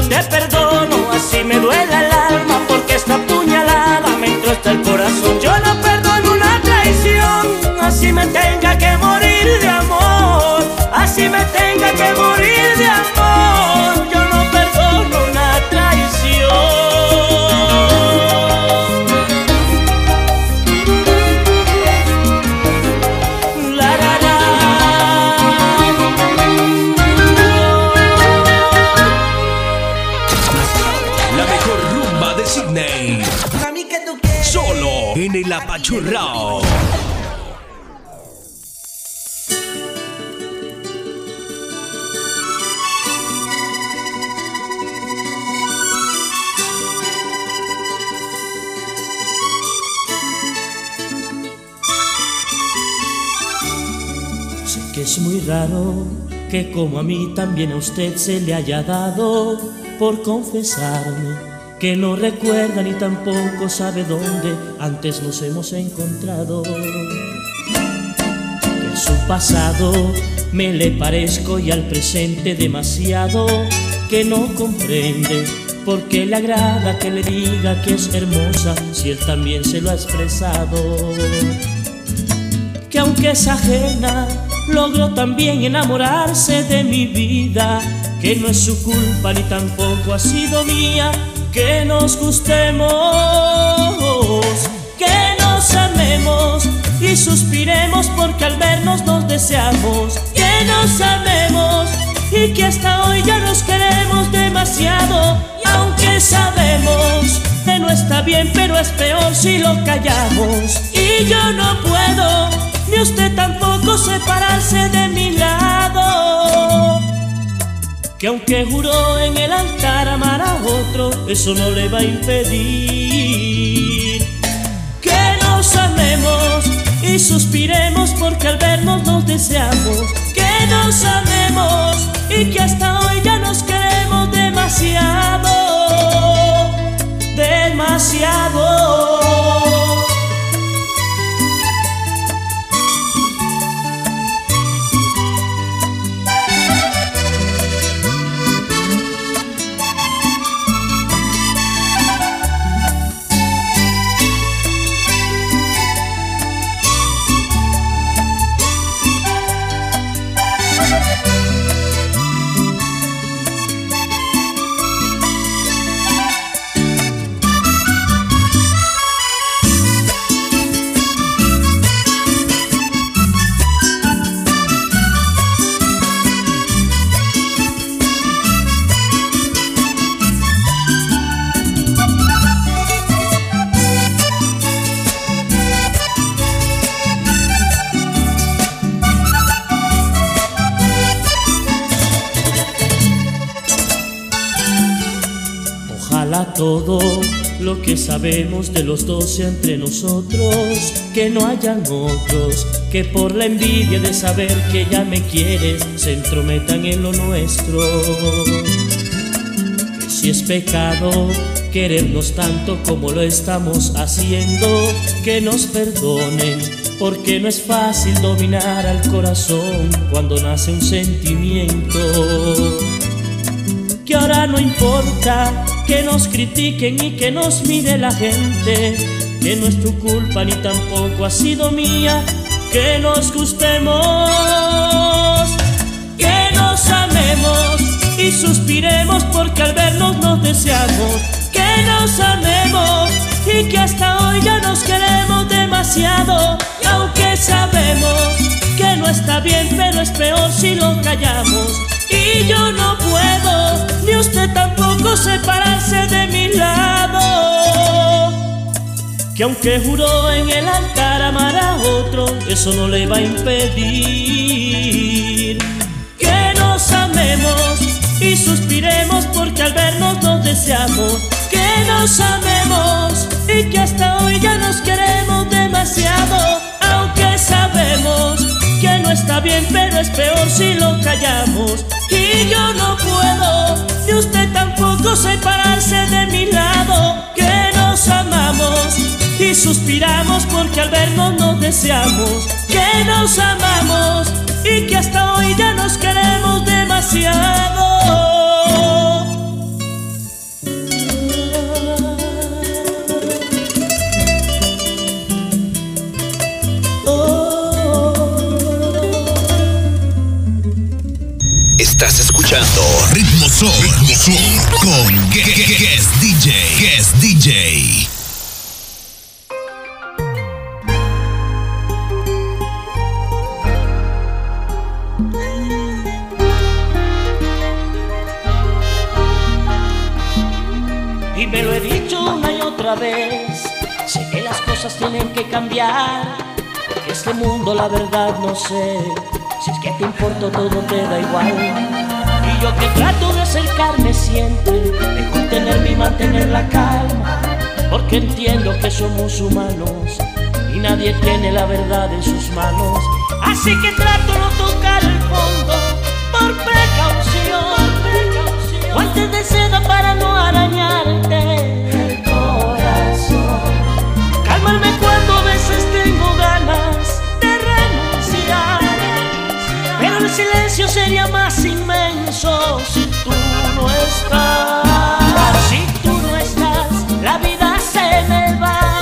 te perdono, apachurrao. Sé que es muy raro que como a mí también a usted se le haya dado por confesarme que no recuerda ni tampoco sabe dónde antes nos hemos encontrado. Que su pasado me le parezco y al presente demasiado que no comprende por qué le agrada que le diga que es hermosa si él también se lo ha expresado que aunque es ajena, logró también enamorarse de mi vida, que no es su culpa ni tampoco ha sido mía, que nos gustemos, que nos amemos y suspiremos porque al vernos nos deseamos, que nos amemos y que hasta hoy ya nos queremos demasiado, aunque sabemos que no está bien, pero es peor si lo callamos, y yo no puedo ni usted tampoco separarse de lado. Que aunque juró en el altar amar a otro, eso no le va a impedir que nos amemos y suspiremos porque al vernos nos deseamos. Que nos amemos y que hasta hoy ya nos queremos demasiado, demasiado. Todo lo que sabemos de los dos sea entre nosotros, que no hayan otros que por la envidia de saber que ya me quieres se entrometan en lo nuestro. Que si es pecado querernos tanto como lo estamos haciendo, que nos perdonen, porque no es fácil dominar al corazón cuando nace un sentimiento que ahora no importa que nos critiquen y que nos mire la gente, que no es tu culpa ni tampoco ha sido mía, que nos gustemos, que nos amemos y suspiremos porque al vernos nos deseamos, que nos amemos y que hasta hoy ya nos queremos demasiado, aunque sabemos que no está bien, pero es peor si lo callamos. Y yo no puedo, ni usted tampoco separarse de mi lado. Que aunque juró en el altar amar a otro, eso no le va a impedir que nos amemos y suspiremos porque al vernos nos deseamos. Que nos amemos y que hasta hoy ya nos queremos demasiado, aunque sabemos que no está bien, pero es peor si lo callamos. Y yo no puedo, ni usted tampoco separarse de mi lado. Que nos amamos y suspiramos porque al vernos nos deseamos que nos amamos y que hasta hoy ya nos queremos demasiado. Estás escuchando Ritmo Son, Con Gue- Gue- Guest DJ, Guest DJ. Y me lo he dicho una y otra vez. Sé que las cosas tienen que cambiar. Este mundo, la verdad, no sé. Si es que te importa, todo te da igual. Yo que trato de acercarme siempre, de contenerme y mantener la calma. Porque entiendo que somos humanos y nadie tiene la verdad en sus manos. Así que trato no tocar el fondo por precaución. Guantes de seda para no arañarte el corazón. Calmarme cuando a veces tengo ganas de renunciar. Pero el silencio sería más inmenso si tú no estás. Si tú no estás, la vida se me va.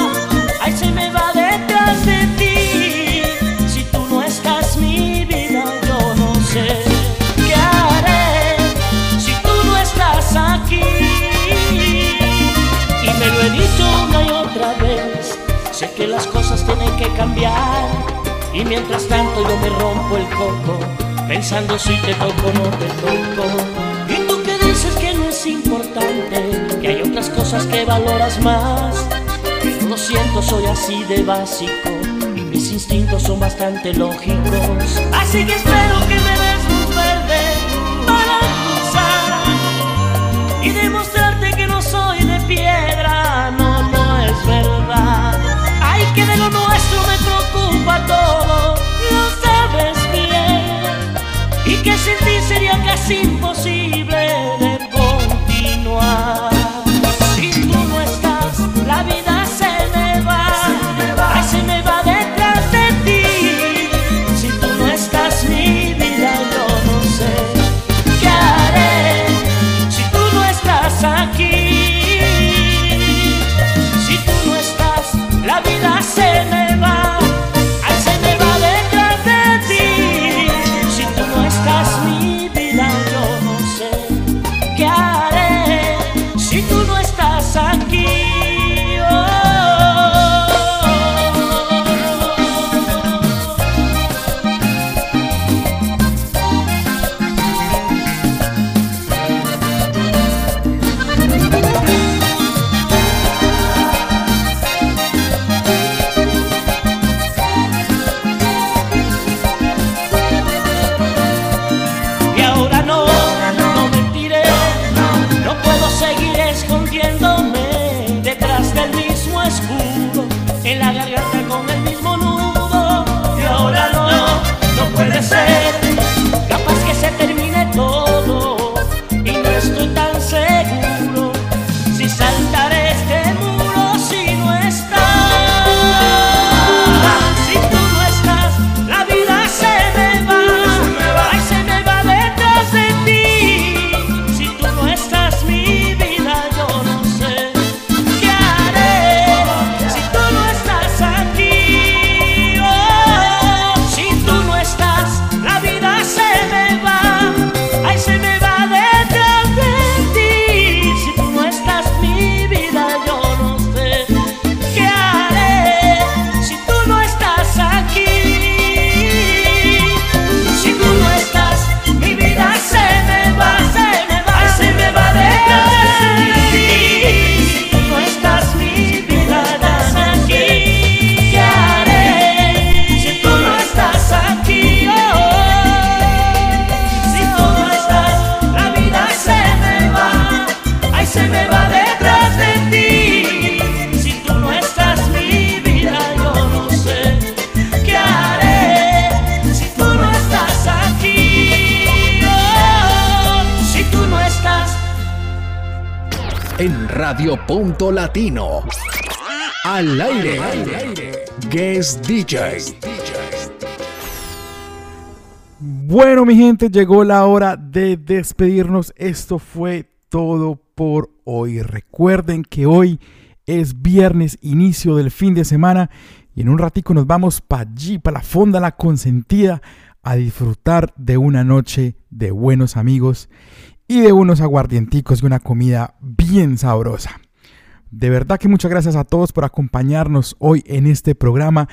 Ay, se me va detrás de ti. Si tú no estás, mi vida, yo no sé qué haré. Si tú no estás aquí. Y me lo he dicho una y otra vez. Sé que las cosas tienen que cambiar. Y mientras tanto yo me rompo el coco. Pensando si te toco o no te toco. Y tú que dices que no es importante. Que hay otras cosas que valoras más. Pero lo siento, soy así de básico. Y mis instintos son bastante lógicos. Así que espero que me imposible Latino. Al aire. Guest DJ. Bueno, mi gente, llegó la hora de despedirnos. Esto fue todo por hoy. Recuerden que hoy es viernes, inicio del fin de semana. Y en un ratico nos vamos para allí, para la fonda La Consentida, a disfrutar de una noche de buenos amigos y de unos aguardienticos y una comida bien sabrosa. De verdad que muchas gracias a todos por acompañarnos hoy en este programa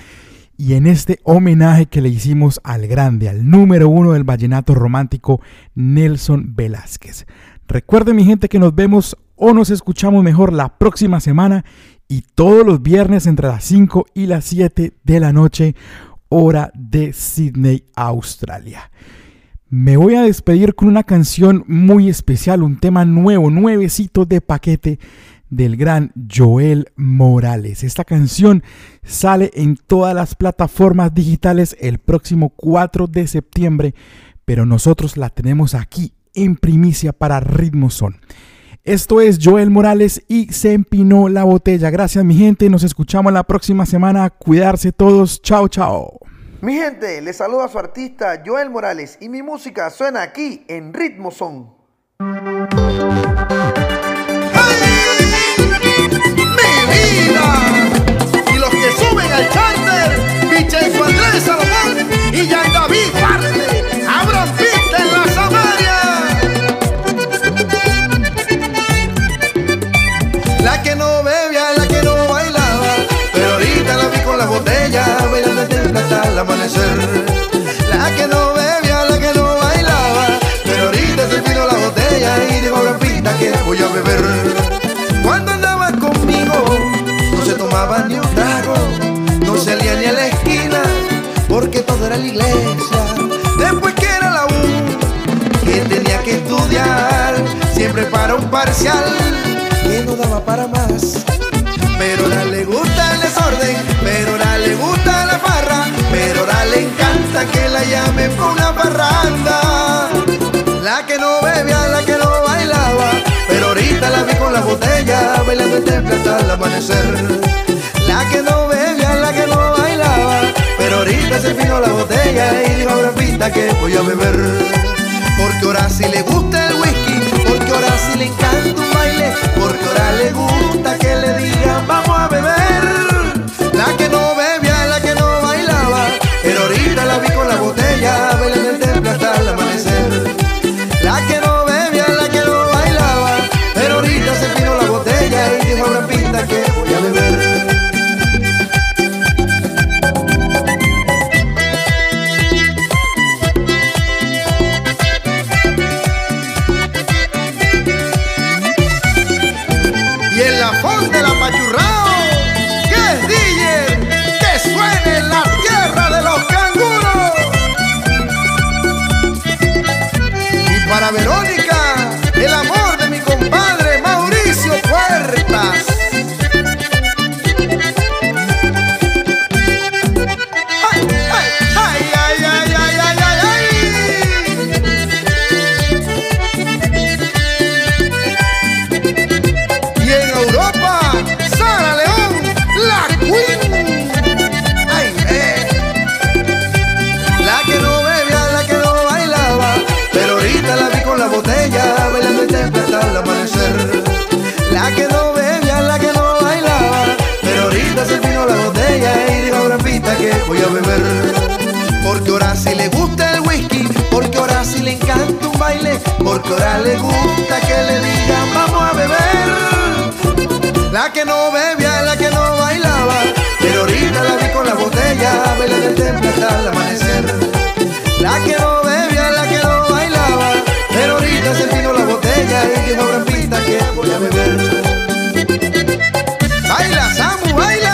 y en este homenaje que le hicimos al grande, al número uno del vallenato romántico, Nelson Velázquez. Recuerden mi gente que nos vemos o nos escuchamos mejor la próxima semana y todos los viernes entre las 5 y las 7 de la noche, hora de Sydney, Australia. Me voy a despedir con una canción muy especial, un tema nuevo, nuevecito de paquete del gran Joel Morales. Esta canción sale en todas las plataformas digitales el próximo 4 de septiembre, pero nosotros la tenemos aquí en primicia para Ritmo Son. Esto es Joel Morales y se empinó la botella. Gracias mi gente, nos escuchamos la próxima semana. Cuidarse todos. Chao, chao. Mi gente, les saluda a su artista Joel Morales y mi música suena aquí en Ritmo Son. Amanecer. La que no bebía, la que no bailaba, pero ahorita se vino la botella y digo pista que voy a beber. Cuando andaba conmigo, no se tomaba ni un trago, no salía ni a la esquina, porque todo era la iglesia. Después que era la U, que tenía que estudiar, siempre para un parcial, que no daba para más. Pero ahora le gusta el desorden, pero pero ahora le encanta que la llamen por una parranda. La que no bebía, la que no bailaba, pero ahorita la vi con la botella, bailando el temple hasta el amanecer. La que no bebía, la que no bailaba, pero ahorita se vino la botella y dijo ahora pinta que voy a beber. Porque ahora sí le gusta el whisky, porque ahora sí le encanta un baile, porque ahora le gusta que le digan vamos a beber. porque ahora le gusta que le digan vamos a beber. La que no bebía, la que no bailaba, pero ahorita la vi con la botella, baila del templo hasta el amanecer. La que no bebía, la que no bailaba, pero ahorita se vino la botella y dijo gran pinta que voy a beber. Baila, Samu, baila.